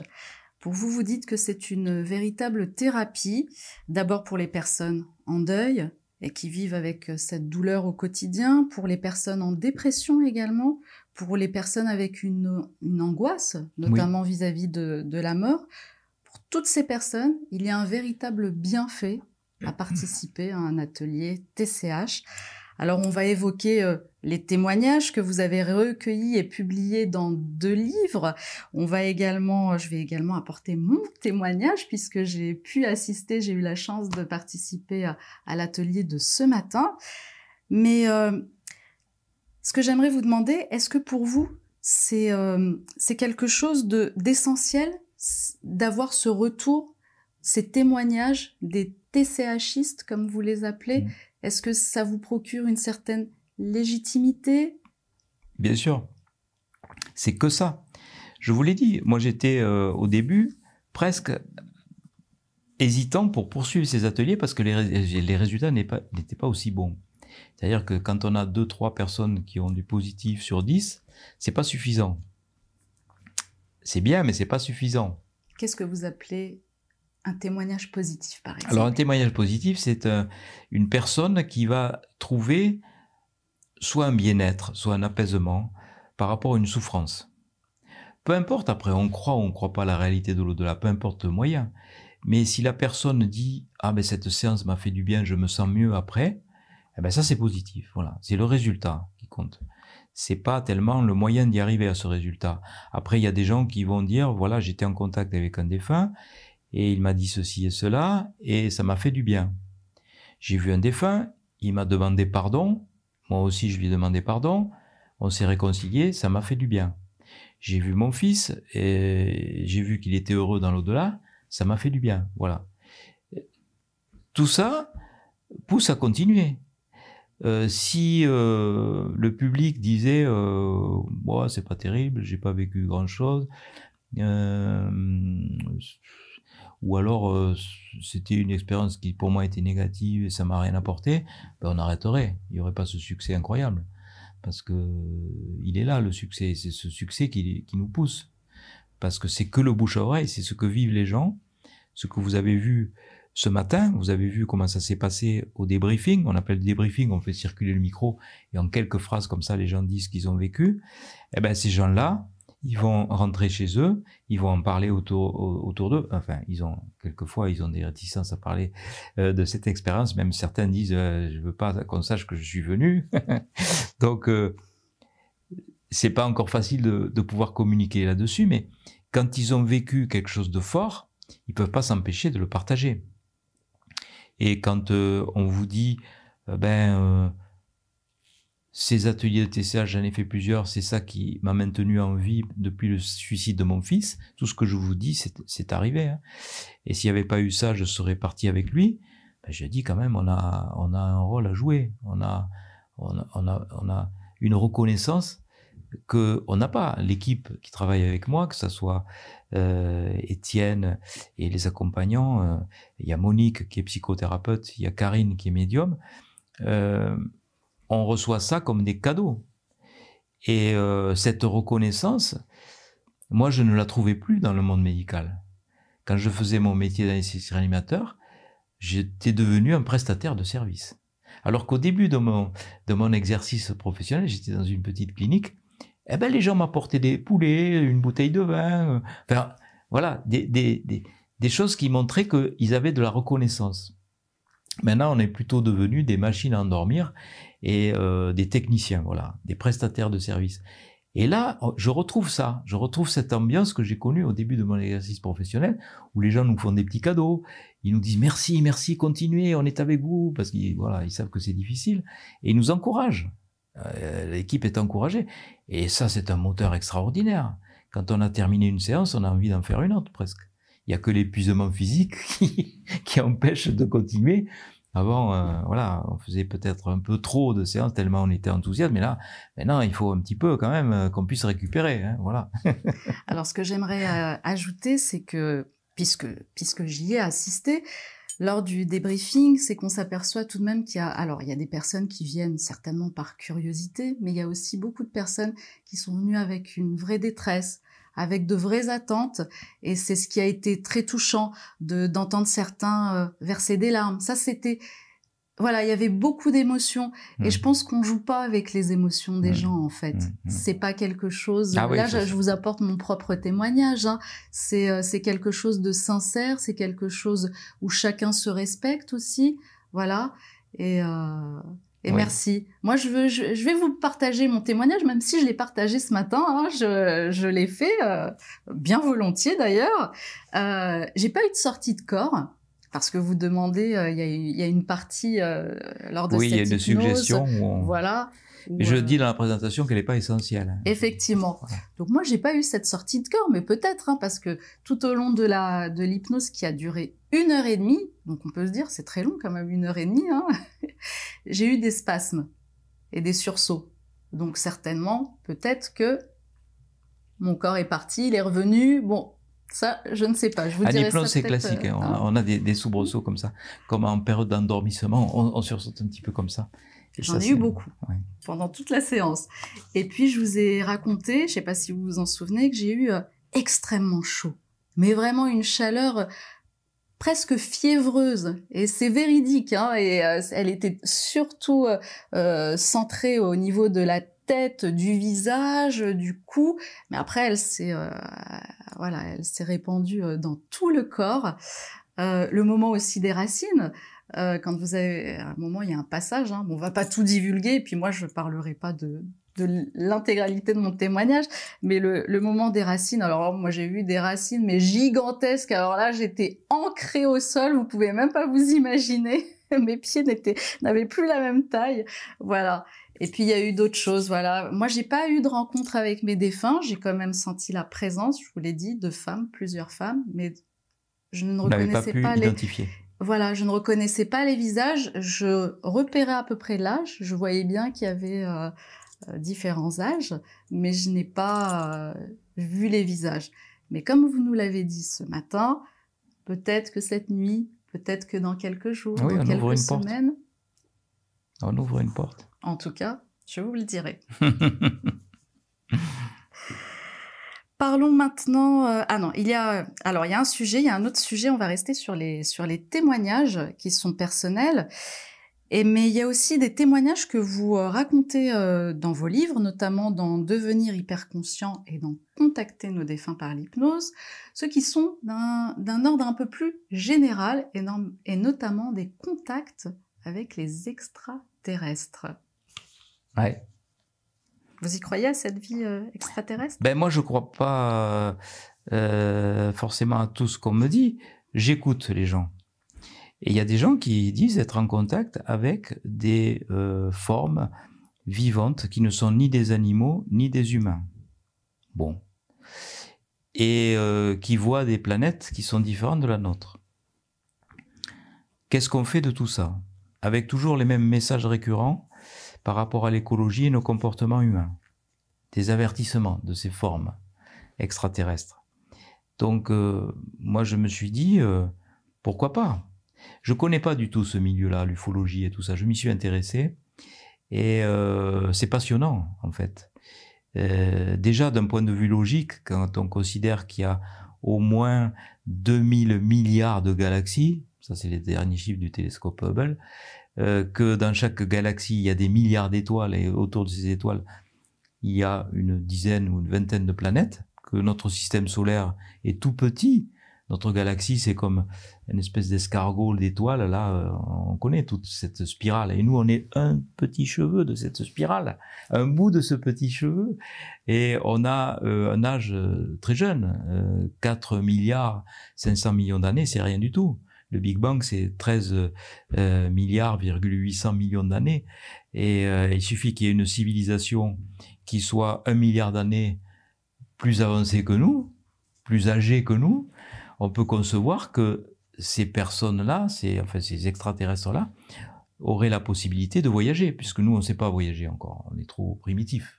Pour vous, vous dites que c'est une véritable thérapie, d'abord pour les personnes en deuil et qui vivent avec cette douleur au quotidien, pour les personnes en dépression également, pour les personnes avec une, angoisse, notamment vis-à-vis de, de la mort. Pour toutes ces personnes, il y a un véritable bienfait à participer à un atelier TCH. Alors on va évoquer euh, les témoignages que vous avez recueillis et publiés dans deux livres. On va également, je vais également apporter mon témoignage puisque j'ai pu assister, j'ai eu la chance de participer à, l'atelier de ce matin. Mais euh, ce que j'aimerais vous demander, est-ce que pour vous c'est euh, quelque chose de d'essentiel d'avoir ce retour, ces témoignages des TCHistes comme vous les appelez, mmh. Est-ce que ça vous procure une certaine légitimité? Bien sûr. C'est que ça. Je vous l'ai dit, moi j'étais euh, au début presque hésitant pour poursuivre ces ateliers parce que les, résultats n'étaient pas, aussi bons. C'est-à-dire que quand on a 2-3 personnes qui ont du positif sur 10, c'est pas suffisant. C'est bien, mais c'est pas suffisant. Qu'est-ce que vous appelez un témoignage positif, par exemple Alors, un témoignage positif, c'est euh, une personne qui va trouver soit un bien-être, soit un apaisement par rapport à une souffrance. Peu importe, après, on croit ou on ne croit pas à la réalité de l'au-delà, peu importe le moyen. Mais si la personne dit Ah, ben cette séance m'a fait du bien, je me sens mieux après, eh ben ça c'est positif. Voilà, c'est le résultat qui compte. C'est pas tellement le moyen d'y arriver à ce résultat. Après, il y a des gens qui vont dire Voilà, j'étais en contact avec un défunt et il m'a dit ceci et cela, et ça m'a fait du bien. J'ai vu un défunt, il m'a demandé pardon, moi aussi je lui ai demandé pardon, on s'est réconcilié, ça m'a fait du bien. J'ai vu mon fils, et j'ai vu qu'il était heureux dans l'au-delà, ça m'a fait du bien, voilà. Tout ça pousse à continuer. Euh, si euh, le public disait euh, moi c'est pas terrible, j'ai pas vécu grand chose, euh, ou alors euh, c'était une expérience qui pour moi était négative et ça m'a rien apporté, ben on arrêterait. Il n'y aurait pas ce succès incroyable. Parce que il est là le succès, c'est ce succès qui, qui, nous pousse. Parce que c'est que le bouche à oreille, c'est ce que vivent les gens, ce que vous avez vu ce matin, vous avez vu comment ça s'est passé au débriefing, on appelle débriefing, on fait circuler le micro et en quelques phrases comme ça les gens disent qu'ils ont vécu. Eh ben ces gens-là, ils vont rentrer chez eux, ils vont en parler autour, autour d'eux. Enfin, ils ont quelquefois ils ont des réticences à parler euh, de cette expérience. Même certains disent euh, je veux pas qu'on sache que je suis venu. Donc euh, c'est pas encore facile de, de pouvoir communiquer là-dessus, mais quand ils ont vécu quelque chose de fort, ils peuvent pas s'empêcher de le partager. Et quand euh, on vous dit ben ces ateliers de TCH, j'en ai fait plusieurs. C'est ça qui m'a maintenu en vie depuis le suicide de mon fils. Tout ce que je vous dis, c'est arrivé. Hein. Et s'il n'y avait pas eu ça, je serais parti avec lui. Ben, je dis quand même, on a, on a un rôle à jouer. On a, on a, on a, une reconnaissance que on n'a pas. L'équipe qui travaille avec moi, que ce soit euh, Étienne et les accompagnants, euh, il y a Monique qui est psychothérapeute, il y a Karine qui est médium. Euh, on reçoit ça comme des cadeaux. Et euh, cette reconnaissance, moi, je ne la trouvais plus dans le monde médical. Quand je faisais mon métier d'anesthésiste réanimateur, j'étais devenu un prestataire de service. Alors qu'au début de mon, de mon exercice professionnel, j'étais dans une petite clinique, eh ben, les gens m'apportaient des poulets, une bouteille de vin, euh, enfin, voilà, des, des, des, des choses qui montraient qu'ils avaient de la reconnaissance. Maintenant, on est plutôt devenu des machines à endormir et euh, des techniciens, voilà, des prestataires de services. Et là, oh, je retrouve ça, je retrouve cette ambiance que j'ai connue au début de mon exercice professionnel, où les gens nous font des petits cadeaux, ils nous disent merci, merci, continuez, on est avec vous, parce qu'ils voilà, ils savent que c'est difficile, et ils nous encouragent. Euh, l'équipe est encouragée, et ça, c'est un moteur extraordinaire. Quand on a terminé une séance, on a envie d'en faire une autre presque. Il y a que l'épuisement physique qui, qui empêche de continuer, avant, euh, voilà, on faisait peut-être un peu trop de séances tellement on était enthousiaste, mais là, maintenant, il faut un petit peu quand même euh, qu'on puisse récupérer, hein, voilà. Alors, ce que j'aimerais euh, ajouter, c'est que puisque puisque j'y ai assisté lors du débriefing, c'est qu'on s'aperçoit tout de même qu'il y a, alors il y a des personnes qui viennent certainement par curiosité, mais il y a aussi beaucoup de personnes qui sont venues avec une vraie détresse, avec de vraies attentes. Et c'est ce qui a été très touchant de d'entendre certains euh, verser des larmes. Ça, c'était voilà, il y avait beaucoup d'émotions et mmh. je pense qu'on joue pas avec les émotions des mmh. gens en fait. Mmh. C'est pas quelque chose. Ah là, je, vous apporte mon propre témoignage. Hein. C'est euh, c'est quelque chose de sincère, c'est quelque chose où chacun se respecte aussi. Voilà. Et euh, et merci. Moi, je, veux, je, vais vous partager mon témoignage, même si je l'ai partagé ce matin. Hein, je, je l'ai fait euh, bien volontiers d'ailleurs. Euh, j'ai pas eu de sortie de corps parce que vous demandez. Euh, il y, a, y, a, une partie euh, lors de oui, cette il y a une suggestion. Voilà. Je dis dans la présentation qu'elle n'est pas essentielle. Effectivement. Donc moi, j'ai pas eu cette sortie de corps, mais peut-être hein, parce que tout au long de la de l'hypnose qui a duré une heure et demie, donc on peut se dire c'est très long quand même une heure et demie, hein, j'ai eu des spasmes et des sursauts. Donc certainement, peut-être que mon corps est parti, il est revenu. Bon, ça, je ne sais pas. Je vous dirai c'est classique. Hein. Hein. On, a, des, soubresauts comme ça, comme en période d'endormissement, on, sursaute un petit peu comme ça. J'en ai eu beaucoup pendant toute la séance. Et puis je vous ai raconté, je ne sais pas si vous vous en souvenez, que j'ai eu euh, extrêmement chaud, mais vraiment une chaleur presque fiévreuse. Et c'est véridique hein, et euh, elle était surtout euh, euh, centrée au niveau de la tête, du visage, du cou, mais après elle s'est voilà, elle s'est répandue dans tout le corps. le moment aussi des racines, quand vous avez à un moment il y a un passage, hein, bon, on va pas tout divulguer, et puis moi je parlerai pas de de l'intégralité de mon témoignage, mais le, le, moment des racines, alors moi j'ai vu des racines mais gigantesques, alors là j'étais ancrée au sol, vous pouvez même pas vous imaginer, mes pieds n'étaient n'avaient plus la même taille, voilà. Et puis il y a eu d'autres choses, voilà. Moi j'ai pas eu de rencontre avec mes défunts, j'ai quand même senti la présence, je vous l'ai dit, de femmes, plusieurs femmes, mais je ne reconnaissais pas, les voilà, je ne reconnaissais pas les visages, je repérais à peu près l'âge, je voyais bien qu'il y avait euh, euh, différents âges, mais je n'ai pas euh, vu les visages. Mais comme vous nous l'avez dit ce matin, peut-être que cette nuit, peut-être que dans quelques jours, dans quelques semaines, on ouvre une porte. En tout cas, je vous le dirai. Parlons maintenant. Euh, ah non, il y a alors il y a un sujet, il y a un autre sujet. On va rester sur les sur les témoignages qui sont personnels et mais il y a aussi des témoignages que vous euh, racontez euh, dans vos livres, notamment dans Devenir hyper conscient et dans Contacter nos défunts par l'hypnose, ceux qui sont d'un ordre un peu plus général et, et, notamment des contacts avec les extraterrestres. Ouais. Vous y croyez à cette vie euh, extraterrestre? Ben moi je crois pas forcément à tout ce qu'on me dit. J'écoute les gens. Et il y a des gens qui disent être en contact avec des euh, formes vivantes qui ne sont ni des animaux ni des humains. Bon. Et euh, qui voient des planètes qui sont différentes de la nôtre. Qu'est-ce qu'on fait de tout ça? Avec toujours les mêmes messages récurrents par rapport à l'écologie et nos comportements humains. Des avertissements de ces formes extraterrestres. Donc, euh, moi, je me suis dit, euh, pourquoi pas? Je connais pas du tout ce milieu-là, l'ufologie et tout ça. Je m'y suis intéressé et euh, c'est passionnant, en fait. déjà, d'un point de vue logique, quand on considère qu'il y a au moins 2000 milliards de galaxies, ça c'est les derniers chiffres du télescope Hubble, que dans chaque galaxie, il y a des milliards d'étoiles et autour de ces étoiles, il y a une dizaine ou une vingtaine de planètes, que notre système solaire est tout petit. Notre galaxie, c'est comme une espèce d'escargot d'étoiles. Là, euh, on connaît toute cette spirale. Et nous, on est un petit cheveu de cette spirale, un bout de ce petit cheveu. Et on a euh, un âge euh, très jeune, 4 milliards 500 millions d'années, c'est rien du tout. Le Big Bang, c'est 13 milliards, 800 millions d'années. Et il suffit qu'il y ait une civilisation qui soit un milliard d'années plus avancés que nous, plus âgés que nous, on peut concevoir que ces personnes-là, ces, ces extraterrestres-là, auraient la possibilité de voyager, puisque nous, on ne sait pas voyager encore, on est trop primitif.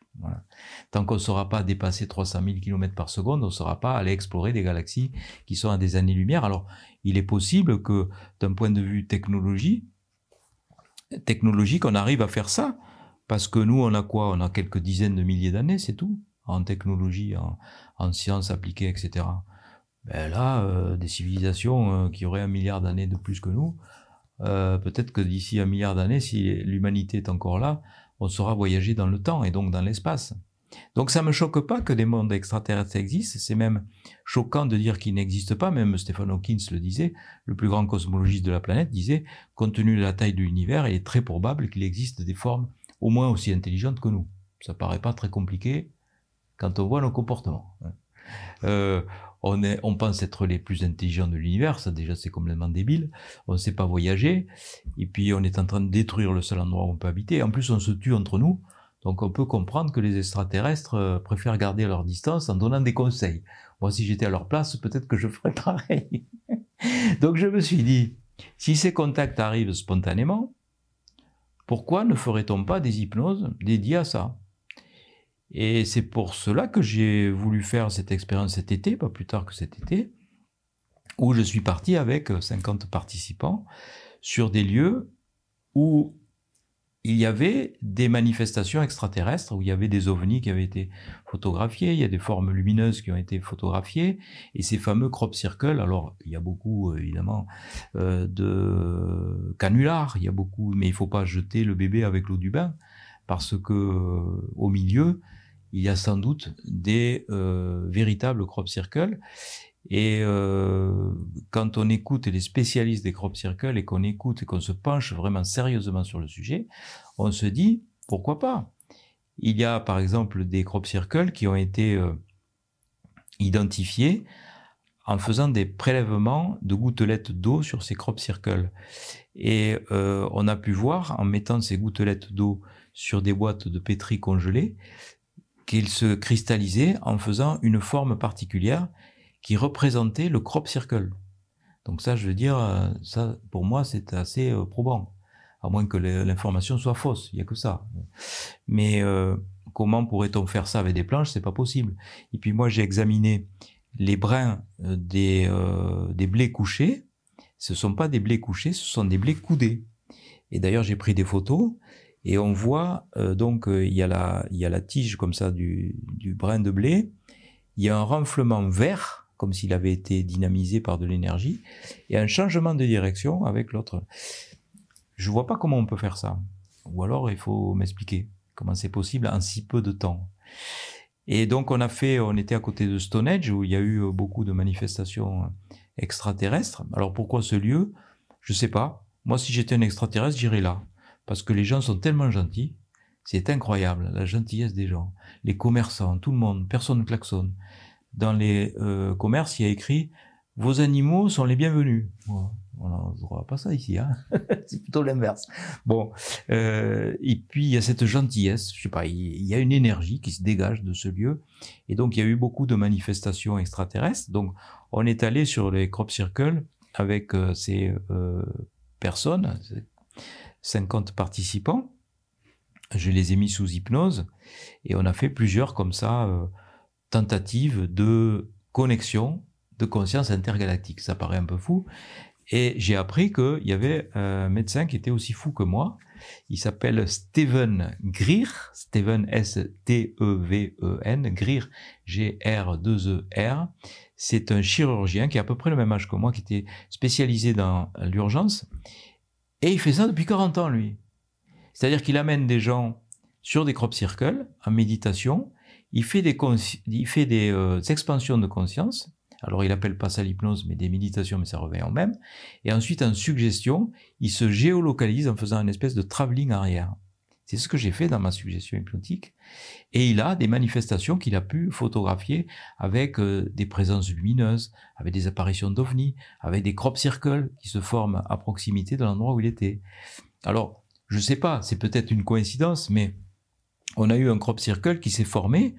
Tant qu'on ne saura pas dépasser 300 000 km par seconde, on ne saura pas aller explorer des galaxies qui sont à des années-lumière. Alors, il est possible que, d'un point de vue technologie, technologique, on arrive à faire ça, parce que nous, on a quoi? On a quelques dizaines de milliers d'années, c'est tout en technologie, en, sciences appliquées, etc. Ben là, euh, des civilisations euh, qui auraient un milliard d'années de plus que nous, euh, peut-être que d'ici un milliard d'années, si l'humanité est encore là, on saura voyager dans le temps et donc dans l'espace. Donc ça me choque pas que des mondes extraterrestres existent, c'est même choquant de dire qu'ils n'existent pas, même Stephen Hawking le disait, le plus grand cosmologiste de la planète disait, compte tenu de la taille de l'univers, il est très probable qu'il existe des formes au moins aussi intelligentes que nous. Ça paraît pas très compliqué, quand on voit nos comportements. Euh, on, est, on pense être les plus intelligents de l'univers, ça déjà c'est complètement débile. On ne sait pas voyager, et puis on est en train de détruire le seul endroit où on peut habiter. En plus, on se tue entre nous, donc on peut comprendre que les extraterrestres euh, préfèrent garder leur distance en donnant des conseils. Moi, si j'étais à leur place, peut-être que je ferais pareil. donc je me suis dit, si ces contacts arrivent spontanément, pourquoi ne ferait-on pas des hypnoses dédiées à ça? Et c'est pour cela que j'ai voulu faire cette expérience cet été, pas plus tard que cet été, où je suis parti avec 50 participants sur des lieux où il y avait des manifestations extraterrestres, où il y avait des ovnis qui avaient été photographiés, il y a des formes lumineuses qui ont été photographiées, et ces fameux crop circles, alors il y a beaucoup évidemment euh, de canulars, il y a beaucoup, mais il faut pas jeter le bébé avec l'eau du bain, parce que euh, au milieu, il y a sans doute des euh, véritables crop circles. Et euh, quand on écoute les spécialistes des crop circles et qu'on écoute et qu'on se penche vraiment sérieusement sur le sujet, on se dit pourquoi pas? Il y a par exemple des crop circles qui ont été euh, identifiés en faisant des prélèvements de gouttelettes d'eau sur ces crop circles. Et on a pu voir en mettant ces gouttelettes d'eau sur des boîtes de pétri congelées qu'il se cristallisait en faisant une forme particulière qui représentait le crop circle. Donc ça, je veux dire, euh, ça, pour moi, c'est assez euh, probant. À moins que l'information soit fausse, il n'y a que ça. Mais euh, comment pourrait-on faire ça avec des planches? C'est pas possible. Et puis moi, j'ai examiné les brins des, des blés couchés. Ce sont pas des blés couchés, ce sont des blés coudés. Et d'ailleurs, j'ai pris des photos et on voit euh, donc euh, il y a la il y a la tige comme ça du, du brin de blé, il y a un renflement vert comme s'il avait été dynamisé par de l'énergie et un changement de direction avec l'autre. Je vois pas comment on peut faire ça. Ou alors il faut m'expliquer comment c'est possible en si peu de temps. Et donc on a fait, on était à côté de Stonehenge où il y a eu beaucoup de manifestations extraterrestres. Alors pourquoi ce lieu? Je sais pas. Moi si j'étais un extraterrestre, j'irais là parce que les gens sont tellement gentils, c'est incroyable, la gentillesse des gens. Les commerçants, tout le monde, personne ne klaxonne. Dans les euh, commerces, il y a écrit vos animaux sont les bienvenus. On ne voit pas ça ici, hein c'est plutôt l'inverse. Bon, euh, et puis il y a cette gentillesse, je sais pas, il y a une énergie qui se dégage de ce lieu, et donc il y a eu beaucoup de manifestations extraterrestres. Donc on est allé sur les crop circles avec euh, ces personnes, 50 participants. Je les ai mis sous hypnose et on a fait plusieurs comme ça euh, tentatives de connexion de conscience intergalactique. Ça paraît un peu fou. Et j'ai appris qu'il y avait un médecin qui était aussi fou que moi. Il s'appelle Steven Greer, Steven S-T-E-V-E-N, Greer, G-R-2-E-R. C'est un chirurgien qui a à peu près le même âge que moi, qui était spécialisé dans l'urgence. Et il fait ça depuis 40 ans, lui. C'est-à-dire qu'il amène des gens sur des crop circles, en méditation. Il fait des, il euh, expansions de conscience alors il appelle pas ça l'hypnose, mais des méditations, mais ça revient au même. Et ensuite, en suggestion, il se géolocalise en faisant une espèce de travelling arrière. C'est ce que j'ai fait dans ma suggestion hypnotique. Et il a des manifestations qu'il a pu photographier avec euh, des présences lumineuses, avec des apparitions d'ovnis, avec des crop circles qui se forment à proximité de l'endroit où il était. Alors, je sais pas, c'est peut-être une coïncidence, mais on a eu un crop circle qui s'est formé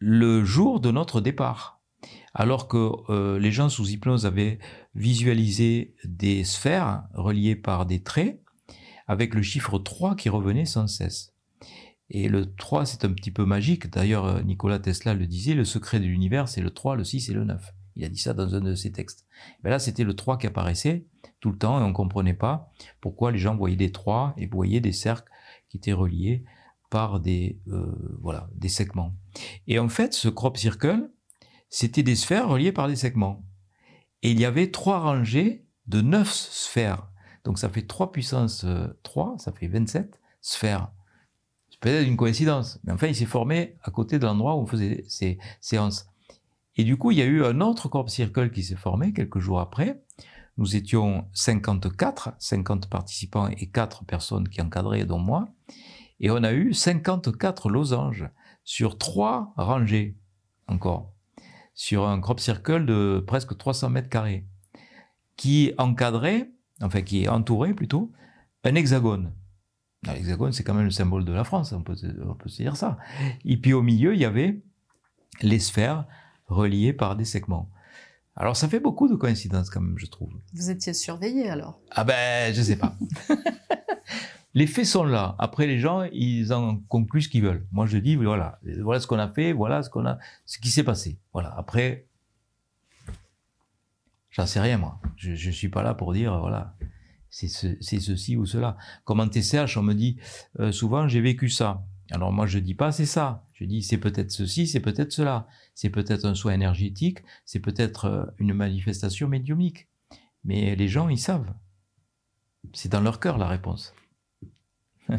le jour de notre départ. Alors que euh, les gens sous hypnose avaient visualisé des sphères reliées par des traits, avec le chiffre 3 qui revenait sans cesse. Et le 3, c'est un petit peu magique. D'ailleurs, euh, Nikola Tesla le disait, le secret de l'univers, c'est le 3, le 6 et le 9. Il a dit ça dans un de ses textes. Mais là, c'était le 3 qui apparaissait tout le temps et on ne comprenait pas pourquoi les gens voyaient des 3 et voyaient des cercles qui étaient reliés par des, euh, voilà, des segments. Et en fait, ce crop circle, c'était des sphères reliées par des segments. Et il y avait trois rangées de neuf sphères. Donc ça fait 3 puissance 3, euh, ça fait 27 sphères. C'est peut-être une coïncidence, mais enfin il s'est formé à côté de l'endroit où on faisait ces séances. Et du coup, il y a eu un autre crop circle qui s'est formé quelques jours après. Nous étions 54, 50 participants et 4 personnes qui encadraient, dont moi. Et on a eu 54 losanges sur trois rangées encore, sur un crop circle de presque 300 mètres carrés, qui encadrait, enfin qui entourait plutôt, un hexagone. L'hexagone, c'est quand même le symbole de la France, on peut, on peut se dire ça. Et puis au milieu, il y avait les sphères reliées par des segments. Alors ça fait beaucoup de coïncidences quand même, je trouve. Vous étiez surveillé alors? Ah ben, je sais pas. les faits sont là. Après, les gens, ils en concluent ce qu'ils veulent. Moi, je dis, voilà, voilà ce qu'on a fait, voilà ce qu'on a, ce qui s'est passé. Voilà. Après, j'en sais rien, moi. Je, ne suis pas là pour dire, voilà, c'est ceci ou cela. Comme en TCH, on me dit, euh, souvent, j'ai vécu ça. Alors moi, je dis pas c'est ça. Je dis c'est peut-être ceci, c'est peut-être cela. C'est peut-être un soin énergétique, c'est peut-être euh, une manifestation médiumique. Mais les gens, ils savent. C'est dans leur cœur la réponse.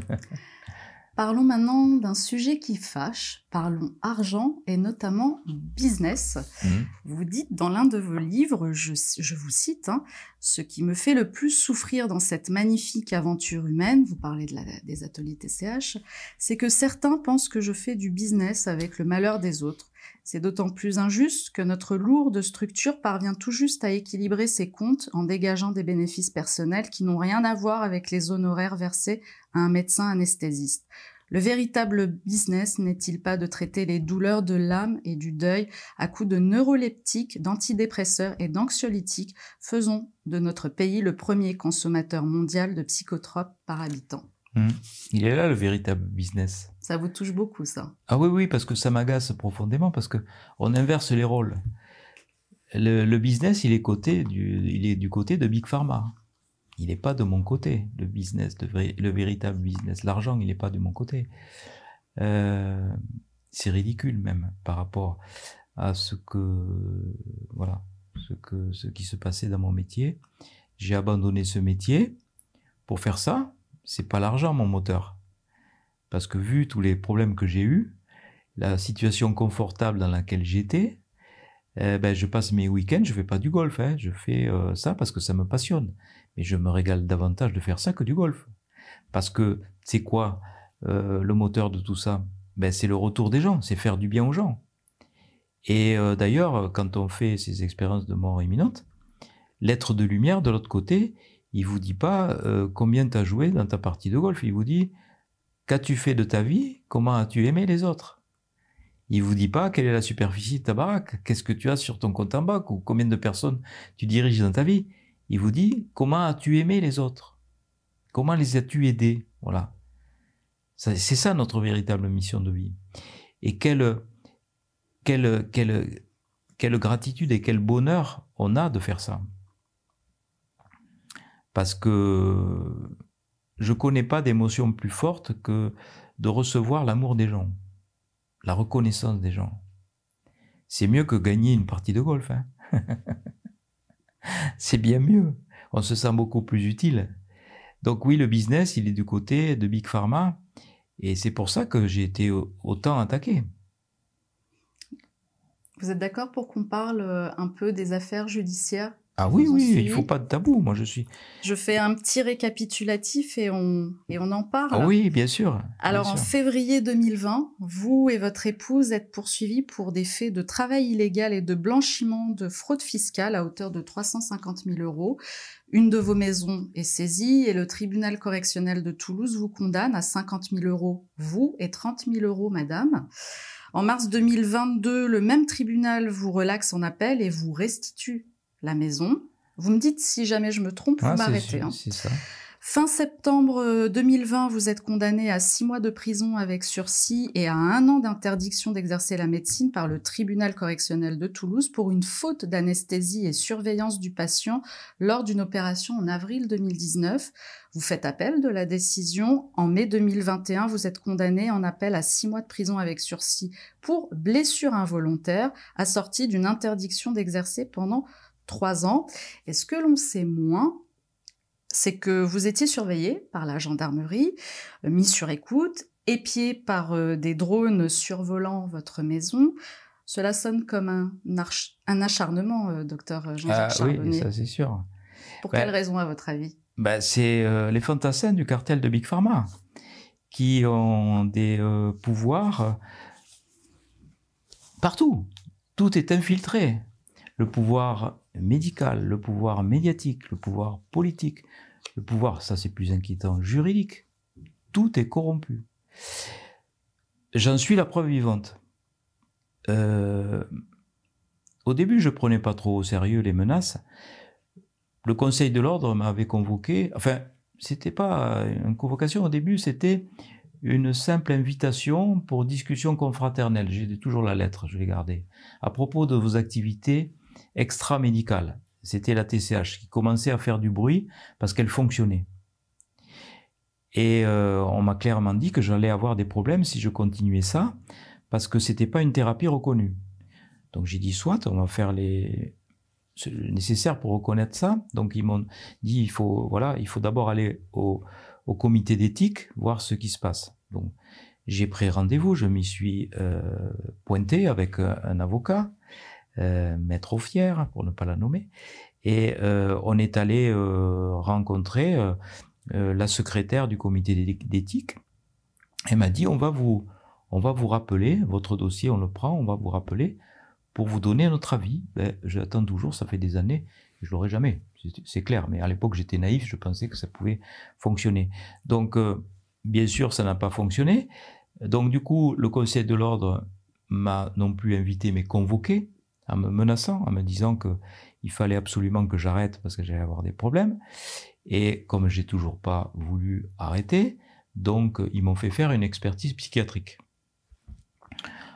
Parlons maintenant d'un sujet qui fâche, parlons argent et notamment business. Mmh. Vous dites dans l'un de vos livres, je, vous cite, hein, ce qui me fait le plus souffrir dans cette magnifique aventure humaine, vous parlez de des ateliers TCH, c'est que certains pensent que je fais du business avec le malheur des autres c'est d'autant plus injuste que notre lourde structure parvient tout juste à équilibrer ses comptes en dégageant des bénéfices personnels qui n'ont rien à voir avec les honoraires versés à un médecin anesthésiste. Le véritable business n'est-il pas de traiter les douleurs de l'âme et du deuil à coups de neuroleptiques, d'antidépresseurs et d'anxiolytiques? Faisons de notre pays le premier consommateur mondial de psychotropes par habitant. Hmm. Il est là le véritable business. Ça vous touche beaucoup, ça Ah oui, oui, parce que ça m'agace profondément, parce que on inverse les rôles. Le, business, il est, côté du, il est du côté de Big Pharma. Il n'est pas de mon côté, le business, le, véritable business. L'argent, il n'est pas de mon côté. Euh, c'est ridicule même par rapport à ce que voilà ce que ce qui se passait dans mon métier. J'ai abandonné ce métier pour faire ça c'est pas l'argent mon moteur. Parce que vu tous les problèmes que j'ai eus, la situation confortable dans laquelle j'étais, eh ben, je passe mes week-ends, je fais pas du golf, hein. je fais euh, ça parce que ça me passionne. Mais je me régale davantage de faire ça que du golf. Parce que c'est quoi euh, le moteur de tout ça? Ben, C'est le retour des gens, c'est faire du bien aux gens. Et euh, d'ailleurs, quand on fait ces expériences de mort imminente, l'être de lumière de l'autre côté, il vous dit pas combien tu as joué dans ta partie de golf, il vous dit qu'as-tu fait de ta vie, comment as-tu aimé les autres? Il vous dit pas quelle est la superficie de ta baraque, qu'est-ce que tu as sur ton compte en banque ou combien de personnes tu diriges dans ta vie. Il vous dit comment as-tu aimé les autres, comment les as-tu aidés, voilà. C'est ça notre véritable mission de vie. Et quelle gratitude et quel bonheur on a de faire ça. Parce que je connais pas d'émotion plus forte que de recevoir l'amour des gens, la reconnaissance des gens. C'est mieux que gagner une partie de golf. Hein. C'est bien mieux. On se sent beaucoup plus utile. Donc oui, le business, il est du côté de Big Pharma. Et c'est pour ça que j'ai été autant attaqué. Vous êtes d'accord pour qu'on parle euh, un peu des affaires judiciaires? Ah oui, oui, il faut pas de tabou. Moi, je suis. Je fais un petit récapitulatif et on, et on en parle. Ah oui, bien sûr. Alors, en février 2020, vous et votre épouse êtes poursuivis pour des faits de travail illégal et de blanchiment de fraude fiscale à hauteur de 350 000 euros. Une de vos maisons est saisie et le tribunal correctionnel de Toulouse vous condamne à 50 000 euros, vous, et 30 000 euros, madame. En mars 2022, le même tribunal vous relaxe en appel et vous restitue la maison. Vous me dites si jamais je me trompe, vous ah, m'arrêtez. Hein. Fin septembre 2020, euh, vous êtes condamné à six mois de prison avec sursis et à un an d'interdiction d'exercer la médecine par le tribunal correctionnel de Toulouse pour une faute d'anesthésie et surveillance du patient lors d'une opération en avril 2019. Vous faites appel de la décision. En mai 2021, vous êtes condamné en appel à six mois de prison avec sursis pour blessure involontaire assortie d'une interdiction d'exercer pendant trois ans. Et ce que l'on sait moins, c'est que vous étiez surveillé par la gendarmerie, euh, mis sur écoute, épié par euh, des drones survolant votre maison. Cela sonne comme un, un acharnement, euh, docteur Jean-Jacques ah, Oui, ça c'est sûr. Pour quelle raison, à votre avis? Bah, C'est les fantassins du cartel de Big Pharma qui ont des pouvoirs partout. Tout est infiltré. Le pouvoir médical, le pouvoir médiatique, le pouvoir politique, le pouvoir, ça c'est plus inquiétant, juridique. Tout est corrompu. J'en suis la preuve vivante. Euh, au début, je prenais pas trop au sérieux les menaces. Le Conseil de l'ordre m'avait convoqué. Enfin, c'était pas une convocation au début, c'était une simple invitation pour discussion confraternelle. J'ai toujours la lettre, je l'ai gardée. À propos de vos activités extra-médicale. C'était la TCH qui commençait à faire du bruit parce qu'elle fonctionnait. Et euh, on m'a clairement dit que j'allais avoir des problèmes si je continuais ça parce que c'était pas une thérapie reconnue. Donc j'ai dit soit on va faire les nécessaire pour reconnaître ça. Donc ils m'ont dit il faut voilà il faut d'abord aller au, comité d'éthique voir ce qui se passe. Donc j'ai pris rendez-vous, je m'y suis euh, pointé avec un, un avocat euh, maître fier, pour ne pas la nommer. Et euh, on est allé euh, rencontrer la secrétaire du comité d'éthique. Elle m'a dit on va vous on va vous rappeler votre dossier, on le prend, on va vous rappeler pour vous donner notre avis. Ben, J'attends toujours, ça fait des années, je l'aurai jamais, c'est clair. Mais à l'époque, j'étais naïf, je pensais que ça pouvait fonctionner. Donc, bien sûr, ça n'a pas fonctionné. Donc, du coup, le Conseil de l'ordre m'a non plus invité, mais convoqué en me menaçant, en me disant que il fallait absolument que j'arrête parce que j'allais avoir des problèmes. Et comme j'ai toujours pas voulu arrêter, donc ils m'ont fait faire une expertise psychiatrique.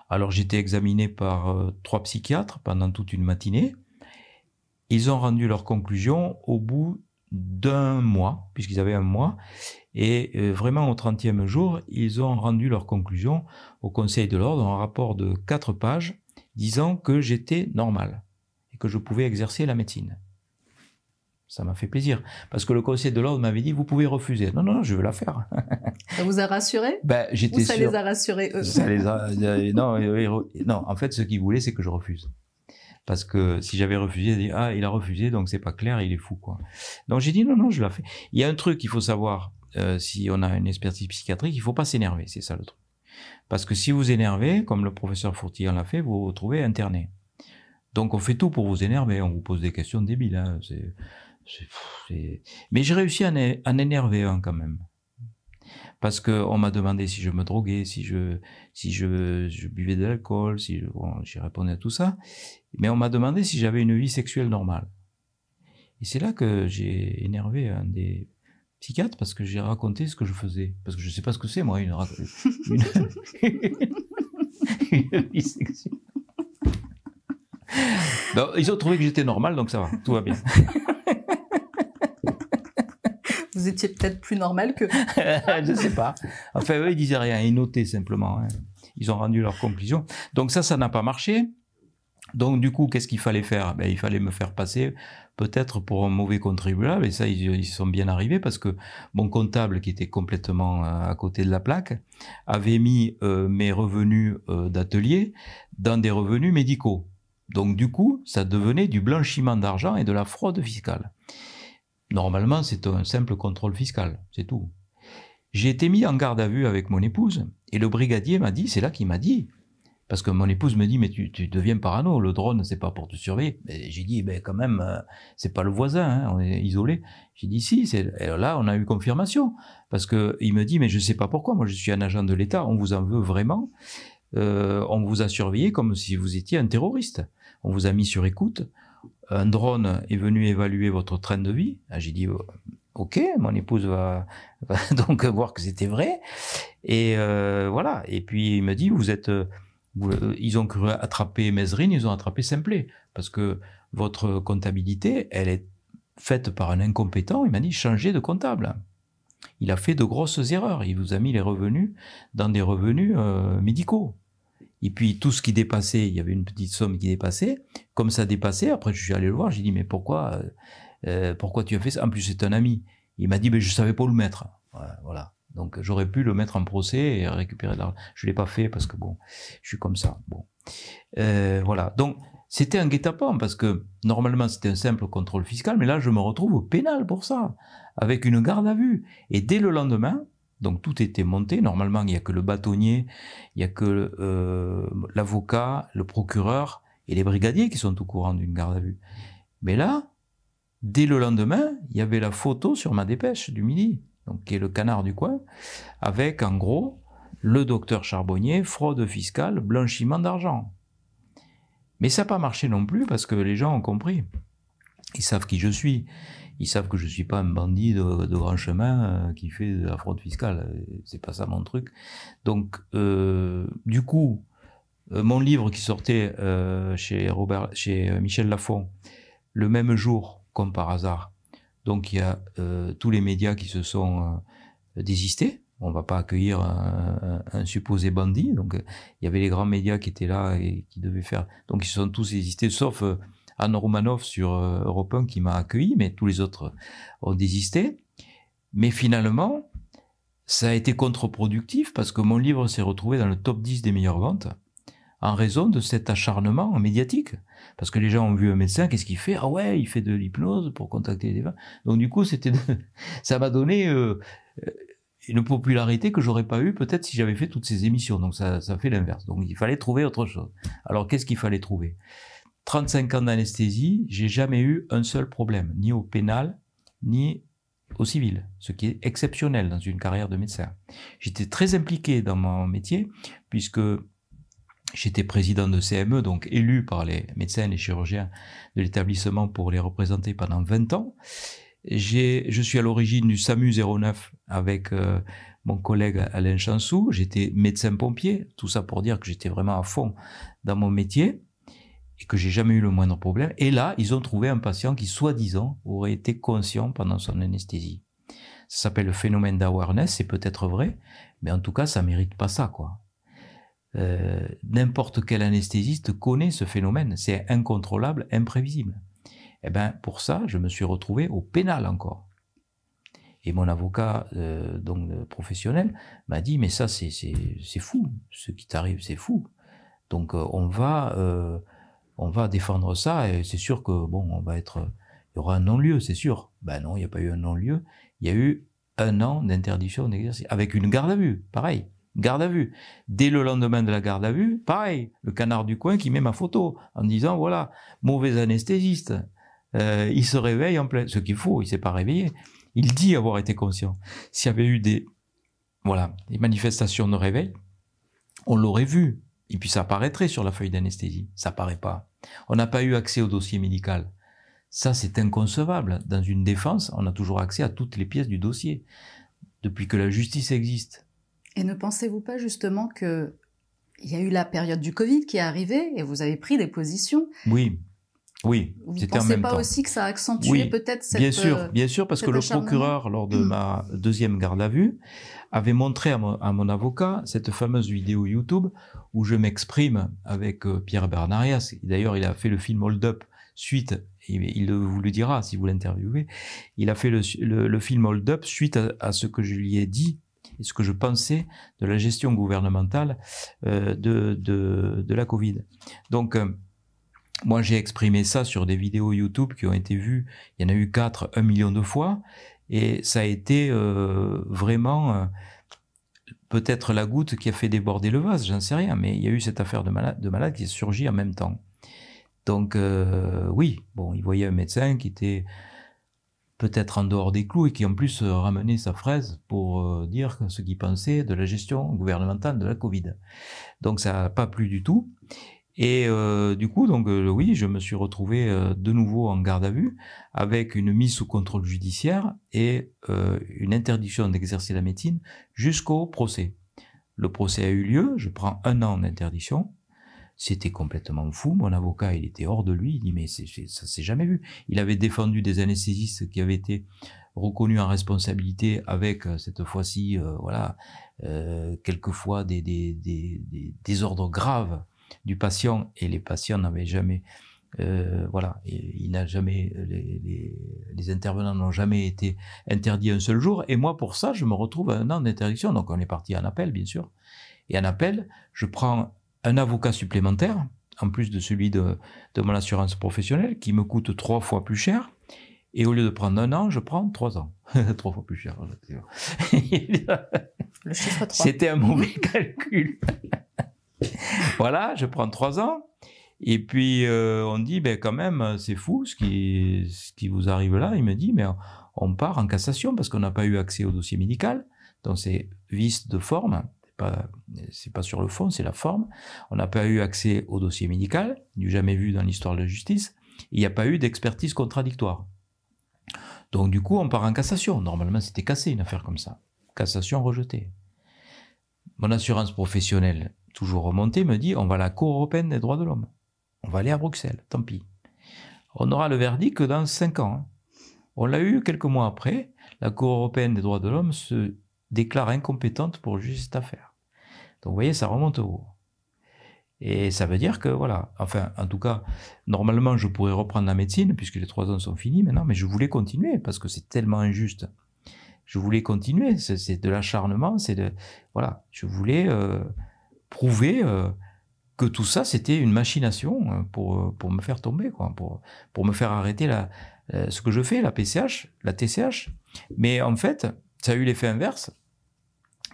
Alors j'étais examiné par euh, trois psychiatres pendant toute une matinée. Ils ont rendu leur conclusion au bout d'un mois, puisqu'ils avaient un mois, et euh, vraiment au 30e jour, ils ont rendu leur conclusion au Conseil de l'ordre, un rapport de quatre pages, disant que j'étais normal et que je pouvais exercer la médecine. Ça m'a fait plaisir. Parce que le conseil de l'ordre m'avait dit, vous pouvez refuser. Non, non, je veux la faire. Ça vous a rassuré? Ben, Ou ça les a rassurés, eux? Ça les a... Euh, non, non, en fait, ce qu'ils voulaient, c'est que je refuse. Parce que si j'avais refusé, ils dit, ah, il a refusé, donc c'est pas clair, il est fou, quoi. Donc j'ai dit, non, non, je la fais. Il y a un truc qu'il faut savoir, euh, si on a une expertise psychiatrique, il faut pas s'énerver, c'est ça le truc. Parce que si vous énervez, comme le professeur Fourtillon l'a fait, vous vous retrouvez interné. Donc on fait tout pour vous énerver, on vous pose des questions débiles. Hein. Mais j'ai réussi à, en énerver un quand même. Parce qu'on m'a demandé si je me droguais, si je buvais de l'alcool, si j'ai répondu à tout ça. Mais on m'a demandé si j'avais une vie sexuelle normale. Et c'est là que j'ai énervé un des psychiatres parce que j'ai raconté ce que je faisais. Parce que je ne sais pas ce que c'est, moi, une, une, une ils ont trouvé que j'étais normal, donc ça va, tout va bien. Vous étiez peut-être plus normal que. je ne sais pas. Enfin, eux, ils disaient rien, ils notaient simplement. Hein. Ils ont rendu leur conclusion. Donc ça, ça n'a pas marché. Donc du coup, qu'est-ce qu'il fallait faire? Ben, Il fallait me faire passer peut-être pour un mauvais contribuable, et ça, ils, sont bien arrivés parce que mon comptable, qui était complètement euh, à côté de la plaque, avait mis euh, mes revenus euh, d'atelier dans des revenus médicaux. Donc du coup, ça devenait du blanchiment d'argent et de la fraude fiscale. Normalement, c'est un simple contrôle fiscal, c'est tout. J'ai été mis en garde à vue avec mon épouse, et le brigadier m'a dit, c'est là qu'il m'a dit, parce que mon épouse me dit, mais tu, deviens parano, le drone, c'est pas pour te surveiller. J'ai dit, ben quand même, euh, c'est pas le voisin, hein, on est isolé. J'ai dit, si, là, on a eu confirmation. Parce que il me dit, mais je sais pas pourquoi, moi je suis un agent de l'État, on vous en veut vraiment. Euh, on vous a surveillé comme si vous étiez un terroriste. On vous a mis sur écoute. Un drone est venu évaluer votre train de vie. Ah, j'ai dit, oh, ok, mon épouse va, donc voir que c'était vrai. Et euh, voilà. Et puis il me dit, vous êtes, ils ont cru attraper Mesrine, ils ont attrapé Simplet, parce que votre comptabilité, elle est faite par un incompétent. Il m'a dit, changez de comptable. Il a fait de grosses erreurs. Il vous a mis les revenus dans des revenus euh, médicaux. Et puis tout ce qui dépassait, il y avait une petite somme qui dépassait. Comme ça dépassait, après je suis allé le voir, j'ai dit mais pourquoi, euh, euh, pourquoi tu as fait ça? En plus c'est un ami. Il m'a dit mais je savais pas le mettre. Voilà. Donc j'aurais pu le mettre en procès et récupérer l'argent. Je l'ai pas fait parce que bon, je suis comme ça. Bon, euh, voilà. Donc c'était un guet-apens parce que normalement c'était un simple contrôle fiscal, mais là je me retrouve au pénal pour ça, avec une garde à vue. Et dès le lendemain, donc tout était monté. Normalement, il n'y a que le bâtonnier, il n'y a que euh, l'avocat, le procureur et les brigadiers qui sont au courant d'une garde à vue. Mais là, dès le lendemain, il y avait la photo sur ma dépêche du midi, donc qui est le canard du coin, avec en gros le docteur Charbonnier, fraude fiscale, blanchiment d'argent. Mais ça n'a pas marché non plus parce que les gens ont compris. Ils savent qui je suis ils savent que je suis pas un bandit de, grand chemin euh, qui fait de la fraude fiscale. C'est pas ça mon truc. Donc, euh, du coup, euh, mon livre qui sortait chez Robert, chez Michel Lafon, le même jour, comme par hasard. Donc, il y a tous les médias qui se sont désistés. On va pas accueillir un, supposé bandit. Donc, il y avait les grands médias qui étaient là et qui devaient faire. Donc, ils se sont tous désistés, sauf Anne Romanov sur euh, Europe 1 qui m'a accueilli, mais tous les autres ont désisté. Mais finalement, ça a été contre-productif parce que mon livre s'est retrouvé dans le top 10 des meilleures ventes en raison de cet acharnement médiatique. Parce que les gens ont vu un médecin, qu'est-ce qu'il fait? Ah ouais, il fait de l'hypnose pour contacter les femmes. Donc du coup, c'était, ça m'a donné euh, une popularité que j'aurais pas eu peut-être si j'avais fait toutes ces émissions. Donc ça, ça fait l'inverse. Donc il fallait trouver autre chose. Alors qu'est-ce qu'il fallait trouver? 35 ans d'anesthésie, j'ai jamais eu un seul problème, ni au pénal, ni au civil, ce qui est exceptionnel dans une carrière de médecin. J'étais très impliqué dans mon métier, puisque j'étais président de CME, donc élu par les médecins et les chirurgiens de l'établissement pour les représenter pendant 20 ans. Je suis à l'origine du SAMU 09 avec euh, mon collègue Alain Chansou. J'étais médecin pompier, tout ça pour dire que j'étais vraiment à fond dans mon métier et que j'ai jamais eu le moindre problème. Et là, ils ont trouvé un patient qui, soi-disant, aurait été conscient pendant son anesthésie. Ça s'appelle le phénomène d'awareness, c'est peut-être vrai, mais en tout cas, ça mérite pas ça, quoi. Euh, n'importe quel anesthésiste connaît ce phénomène. C'est incontrôlable, imprévisible. Eh ben, pour ça, je me suis retrouvé au pénal encore. Et mon avocat, euh, donc professionnel, m'a dit mais ça c'est c'est fou, ce qui t'arrive c'est fou. Donc euh, on va on va défendre ça et c'est sûr que bon, on va être, il y aura un non-lieu, c'est sûr. Ben non, il n'y a pas eu un non-lieu. Il y a eu un an d'interdiction d'exercice avec une garde à vue, pareil. Garde à vue. Dès le lendemain de la garde à vue, pareil, le canard du coin qui met ma photo en disant voilà, mauvais anesthésiste. Euh, il se réveille en plein. Ce qu'il faut, il s'est pas réveillé. Il dit avoir été conscient. S'il y avait eu des voilà des manifestations de réveil, on l'aurait vu. Et puis ça apparaîtrait sur la feuille d'anesthésie. Ça paraît pas. On n'a pas eu accès au dossier médical. Ça, c'est inconcevable. Dans une défense, on a toujours accès à toutes les pièces du dossier, depuis que la justice existe. Et ne pensez-vous pas justement que il y a eu la période du Covid qui est arrivée et vous avez pris des positions? Oui. Oui, vous ne pensez pas aussi que ça a accentué peut-être cette Bien sûr, euh, bien sûr, parce que le procureur, lors de ma deuxième garde à vue, avait montré à mon, avocat cette fameuse vidéo YouTube où je m'exprime avec euh, Pierre Bernarias. D'ailleurs, il a fait le film Hold Up suite, il vous le dira si vous l'interviewez, il a fait le, film Hold Up suite à, ce que je lui ai dit et ce que je pensais de la gestion gouvernementale euh, de, de, la Covid. Donc, moi, j'ai exprimé ça sur des vidéos YouTube qui ont été vues. Il y en a eu quatre, un million de fois. Et ça a été euh, vraiment euh, peut-être la goutte qui a fait déborder le vase, j'en sais rien. Mais il y a eu cette affaire de malade, de malade qui est surgie en même temps. Donc, euh, oui, bon, il voyait un médecin qui était peut-être en dehors des clous et qui en plus ramenait sa fraise pour dire ce qu'il pensait de la gestion gouvernementale de la Covid. Donc ça n'a pas plu du tout. Et euh, du coup, donc euh, oui, je me suis retrouvé euh, de nouveau en garde à vue avec une mise sous contrôle judiciaire et une interdiction d'exercer la médecine jusqu'au procès. Le procès a eu lieu, je prends un an d'interdiction. C'était complètement fou. Mon avocat, il était hors de lui. Il dit mais ça s'est jamais vu. Il avait défendu des anesthésistes qui avaient été reconnus en responsabilité avec cette fois-ci, voilà, quelquefois des, des, désordres graves du patient et les patients n'avaient jamais euh, voilà, il n'a jamais, les, les, intervenants n'ont jamais été interdits un seul jour. Et moi, pour ça, je me retrouve à un an d'interdiction. Donc, on est parti en appel, bien sûr. Et en appel, je prends un avocat supplémentaire, en plus de celui de, de mon assurance professionnelle, qui me coûte trois fois plus cher. Et au lieu de prendre un an, je prends trois ans. trois fois plus cher. Le chiffre 3. C'était un mauvais calcul. voilà, je prends trois ans. Et puis euh, on dit, ben quand même, c'est fou ce qui, ce qui vous arrive là. Il me dit, mais on part en cassation parce qu'on n'a pas eu accès au dossier médical. Donc c'est vice de forme. C'est pas, sur le fond, c'est la forme. On n'a pas eu accès au dossier médical, du jamais vu dans l'histoire de la justice. Il n'y a pas eu d'expertise contradictoire. Donc du coup, on part en cassation. Normalement, c'était cassé une affaire comme ça. Cassation rejetée. Mon assurance professionnelle, toujours remonté, me dit on va à la Cour européenne des droits de l'homme. On va aller à Bruxelles, tant pis. On aura le verdict que dans cinq ans. Hein. On l'a eu quelques mois après. La Cour européenne des droits de l'homme se déclare incompétente pour juger cette affaire. Donc vous voyez, ça remonte au haut. Et ça veut dire que, voilà, enfin, en tout cas, normalement, je pourrais reprendre la médecine, puisque les trois ans sont finis maintenant, mais je voulais continuer, parce que c'est tellement injuste. Je voulais continuer, c'est de l'acharnement, c'est de... Voilà, je voulais... Euh, prouver euh, que tout ça, c'était une machination euh, pour, pour me faire tomber, quoi, pour, pour me faire arrêter la, ce que je fais, la PCH, la TCH. Mais en fait, ça a eu l'effet inverse,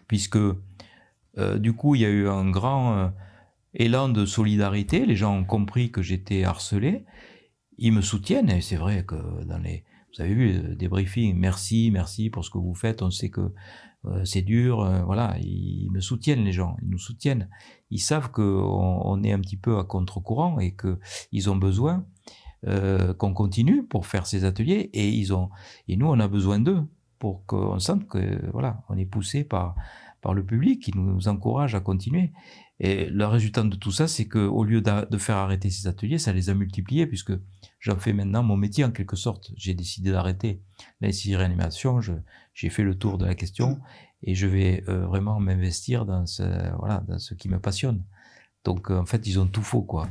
puisque du coup, il y a eu un grand élan de solidarité. Les gens ont compris que j'étais harcelé. Ils me soutiennent, et c'est vrai que dans les. Vous avez vu des briefings, merci, merci pour ce que vous faites. On sait que euh, c'est dur, euh, voilà, ils me soutiennent les gens, ils nous soutiennent. Ils savent qu'on on est un petit peu à contre-courant et qu'ils ont besoin euh, qu'on continue pour faire ces ateliers et ils ont et nous on a besoin d'eux pour qu'on sente que voilà, on est poussé par par le public qui nous encourage à continuer. Et le résultat de tout ça, c'est que au lieu de faire arrêter ces ateliers, ça les a multipliés puisque j'en fais maintenant mon métier en quelque sorte. J'ai décidé d'arrêter l'anesthésie réanimation. J'ai fait le tour de la question et je vais euh, vraiment m'investir dans ce voilà dans ce qui me passionne. Donc en fait, ils ont tout faux quoi.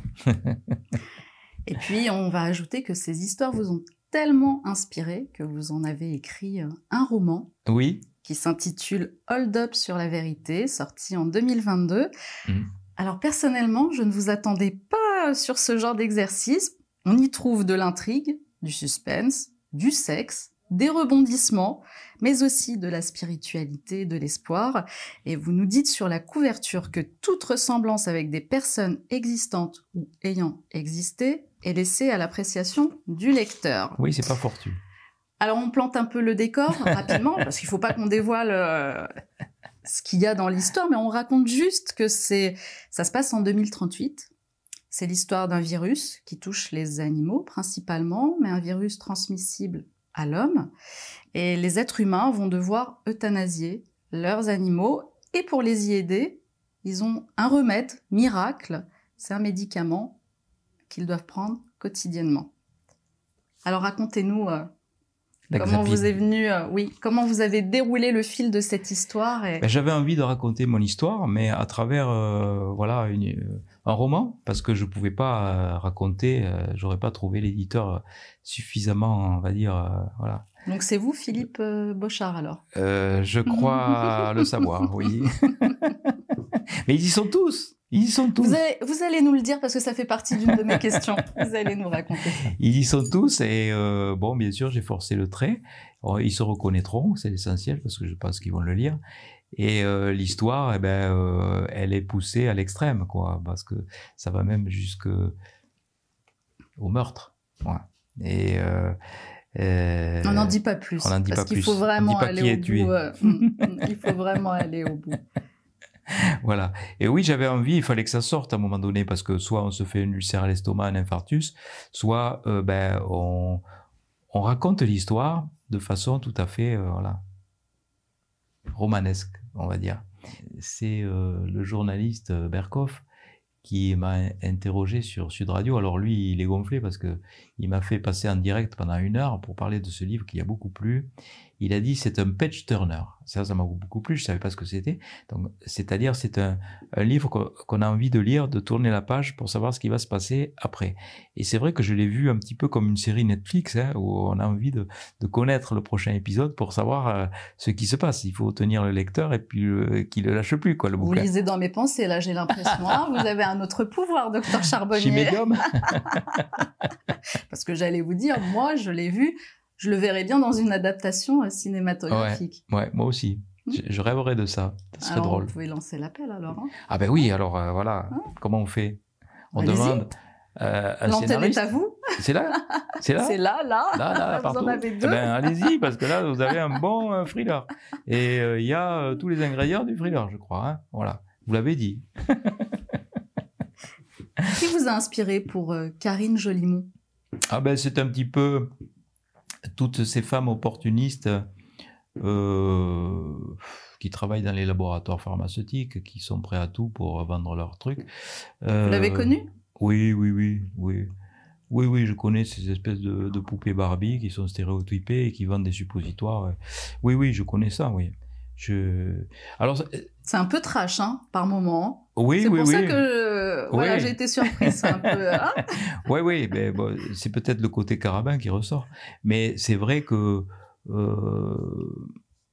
et puis on va ajouter que ces histoires vous ont tellement inspiré que vous en avez écrit euh, un roman. Oui qui s'intitule Hold Up sur la vérité, sorti en 2022. Mmh. Alors personnellement, je ne vous attendais pas sur ce genre d'exercice. On y trouve de l'intrigue, du suspense, du sexe, des rebondissements, mais aussi de la spiritualité, de l'espoir. Et vous nous dites sur la couverture que toute ressemblance avec des personnes existantes ou ayant existé est laissée à l'appréciation du lecteur. Oui, c'est pas fortuit. Alors on plante un peu le décor rapidement, parce qu'il faut pas qu'on dévoile euh, ce qu'il y a dans l'histoire, mais on raconte juste que c'est, ça se passe en 2038. C'est l'histoire d'un virus qui touche les animaux principalement, mais un virus transmissible à l'homme. Et les êtres humains vont devoir euthanasier leurs animaux. Et pour les y aider, ils ont un remède miracle. C'est un médicament qu'ils doivent prendre quotidiennement. Alors racontez-nous euh, comment vous est venu, euh, oui, comment vous avez déroulé le fil de cette histoire. Ben, J'avais envie de raconter mon histoire, mais à travers euh, voilà une, un roman, parce que je pouvais pas raconter, j'aurais pas trouvé l'éditeur suffisamment, on va dire, voilà, donc c'est vous, Philippe euh, Bochard, alors? Euh, Je crois le savoir, oui. Mais ils y sont tous. Ils y sont tous. Vous allez, vous allez, nous le dire parce que ça fait partie d'une de mes questions. Vous allez nous raconter. Ils y sont tous et euh, bon, bien sûr, j'ai forcé le trait. Ils se reconnaîtront, c'est l'essentiel parce que je pense qu'ils vont le lire. Et euh, l'histoire, eh ben, euh, elle est poussée à l'extrême, quoi, parce que ça va même jusque au meurtre. Ouais. Et on n'en dit pas plus. On n'en dit parce qu'il faut vraiment aller au bout. Euh, mm, mm, il faut vraiment aller au bout. Voilà. Et oui, j'avais envie, il fallait que ça sorte à un moment donné, parce que soit on se fait une ulcère à l'estomac, un infarctus, soit euh, ben, on, on, raconte l'histoire de façon tout à fait voilà, romanesque, on va dire. C'est le journaliste Berkoff qui m'a interrogé sur Sud Radio. Alors lui, il est gonflé parce que il m'a fait passer en direct pendant une heure pour parler de ce livre qui a beaucoup plu il a dit c'est un page turner. Ça, ça m'a beaucoup plu, je savais pas ce que c'était. Donc, c'est-à-dire, c'est un, un, livre qu'on a envie de lire, de tourner la page pour savoir ce qui va se passer après. Et c'est vrai que je l'ai vu un petit peu comme une série Netflix, hein, où on a envie de, de, connaître le prochain épisode pour savoir euh, ce qui se passe. Il faut tenir le lecteur et puis euh, qu'il le lâche plus, quoi, le bouquin. Vous lisez dans mes pensées, là, j'ai l'impression. Hein. vous avez un autre pouvoir, docteur Charbonnier. Suis médium. Parce que j'allais vous dire, moi, je l'ai vu je le verrais bien dans une adaptation euh, cinématographique. Ouais, moi aussi. Hmm. Je, rêverais de ça. Ce serait drôle. Vous pouvez lancer l'appel alors. Hein. ah ben oui, alors euh, voilà. Hein Comment on fait? On demande euh, un L'antenne est à vous. C'est là? C'est là? C'est là, là. Là, là, partout. Vous en avez deux. Eh ben, allez-y, parce que là, vous avez un bon thriller. Et il y a tous les ingrédients du thriller, je crois. Hein. Voilà. Vous l'avez dit. Qui vous a inspiré pour Karine Jolimont? Ah ben, c'est un petit peu toutes ces femmes opportunistes euh, qui travaillent dans les laboratoires pharmaceutiques, qui sont prêts à tout pour vendre leurs trucs. Vous l'avez euh, connu? Oui, oui, oui, oui. Oui, oui, je connais ces espèces de, poupées Barbie qui sont stéréotypées et qui vendent des suppositoires. Oui, oui, je connais ça, oui. Je... Alors, c'est un peu trash, hein, par moment. Oui, c'est oui, pour ça que voilà, j'ai été surprise un peu. Hein. oui, oui, mais bon, c'est peut-être le côté carabin qui ressort. Mais c'est vrai que euh,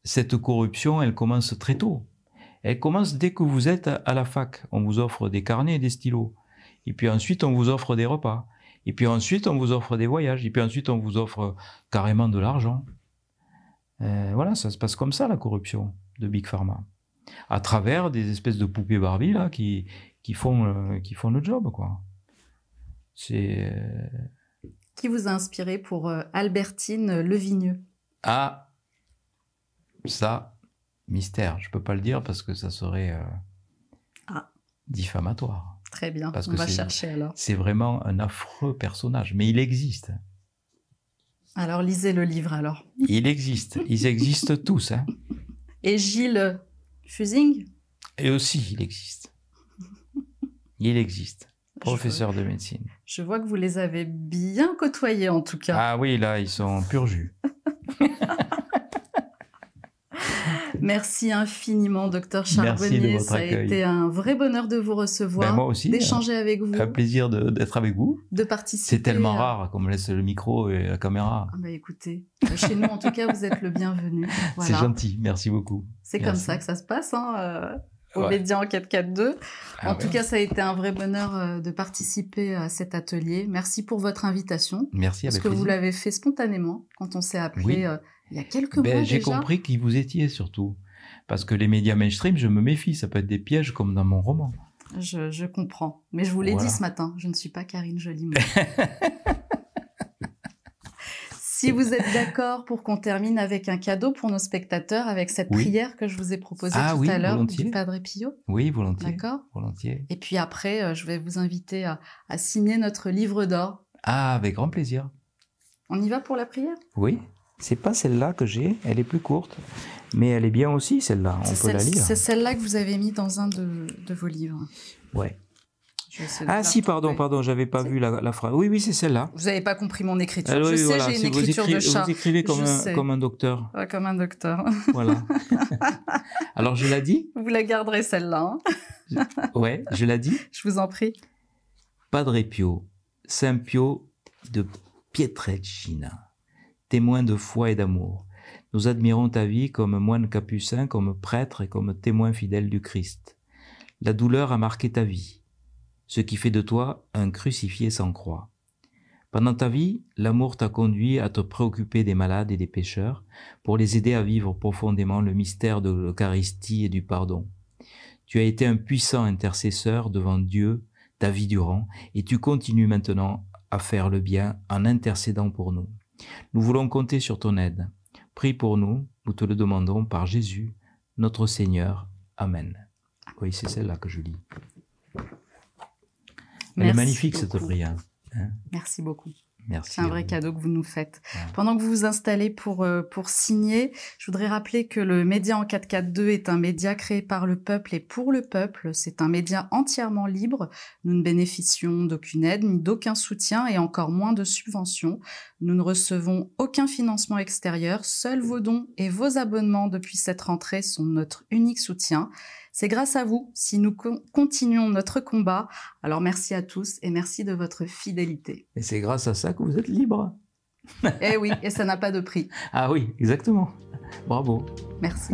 cette corruption, elle commence très tôt. Elle commence dès que vous êtes à la fac. On vous offre des carnets et des stylos. Et puis ensuite, on vous offre des repas. Et puis ensuite, on vous offre des voyages. Et puis ensuite, on vous offre carrément de l'argent. Euh, voilà, ça se passe comme ça, la corruption de Big Pharma à travers des espèces de poupées Barbie là qui qui font euh, qui font le job quoi. C'est euh, qui vous a inspiré pour euh, Albertine Levigneux? Ah ça mystère, je peux pas le dire parce que ça serait ah. diffamatoire. Très bien, parce on va chercher alors. C'est vraiment un affreux personnage, mais il existe. Alors lisez le livre alors. Il existe, ils existent tous. Hein. Et Gilles Fusing? Et aussi, il existe. Il existe. Professeur de médecine. Je vois que vous les avez bien côtoyés en tout cas. Ah oui, là, ils sont pur jus. Merci infiniment, docteur Charbonnier. Ça a été un vrai bonheur de vous recevoir, ben, moi aussi, d'échanger avec vous. Un plaisir d'être avec vous. De participer. C'est tellement rare qu'on me laisse le micro et la caméra. Ah bah écoutez, chez nous en tout cas, vous êtes le bienvenu. C'est gentil, merci beaucoup. C'est comme ça que ça se passe. Hein, euh. Au Média Enquête 4.2. Ah en tout cas, ça a été un vrai bonheur euh, de participer à cet atelier. Merci pour votre invitation. Merci, Parce que vous l'avez fait spontanément quand on s'est appelé euh, il y a quelques ben, mois J'ai compris qui vous étiez surtout. Parce que les médias mainstream, je me méfie, ça peut être des pièges comme dans mon roman. Je, comprends. Mais je vous l'ai dit ce matin, je ne suis pas Karine Jolimont. Si vous êtes d'accord pour qu'on termine avec un cadeau pour nos spectateurs, avec cette prière que je vous ai proposée ah tout à l'heure du Padre Pio. Oui, volontiers. D'accord. Volontiers. Et puis après, euh, je vais vous inviter à, signer notre livre d'or. Ah, avec grand plaisir. On y va pour la prière? Oui. C'est pas celle-là que j'ai, elle est plus courte, mais elle est bien aussi celle-là. On peut la lire. C'est celle-là que vous avez mis dans un de, de vos livres. Ouais. Ah si, pardon, pardon, j'avais pas vu la, phrase. Oui, oui, c'est celle-là. Vous n'avez pas compris mon écriture. Ah je sais, j'ai une écriture de chat. Vous écrivez comme, un, comme un, docteur. Ouais, comme un docteur. Voilà. Alors, je l'ai dit Vous la garderez celle-là. Hein ouais, je l'ai dit Je vous en prie. Padre Pio, Saint Pio de Pietrelcina, témoin de foi et d'amour. Nous admirons ta vie comme moine capucin, comme prêtre et comme témoin fidèle du Christ. La douleur a marqué ta vie ce qui fait de toi un crucifié sans croix. Pendant ta vie, l'amour t'a conduit à te préoccuper des malades et des pécheurs pour les aider à vivre profondément le mystère de l'Eucharistie et du pardon. Tu as été un puissant intercesseur devant Dieu ta vie durant et tu continues maintenant à faire le bien en intercédant pour nous. Nous voulons compter sur ton aide. Prie pour nous, nous te le demandons par Jésus, notre Seigneur. Amen. Oui, c'est celle-là que je lis. Elle est magnifique cette prière. Hein. Merci beaucoup. C'est un vrai cadeau que vous nous faites. Pendant que vous vous installez pour, euh, pour signer, je voudrais rappeler que le Média en 442 est un média créé par le peuple et pour le peuple. C'est un média entièrement libre. Nous ne bénéficions d'aucune aide ni d'aucun soutien et encore moins de subventions. Nous ne recevons aucun financement extérieur. Seuls vos dons et vos abonnements depuis cette rentrée sont notre unique soutien. C'est grâce à vous si nous continuons notre combat. Alors merci à tous et merci de votre fidélité. Et c'est grâce à ça que vous êtes libre. eh oui, et ça n'a pas de prix. Ah oui, exactement. Bravo. Merci.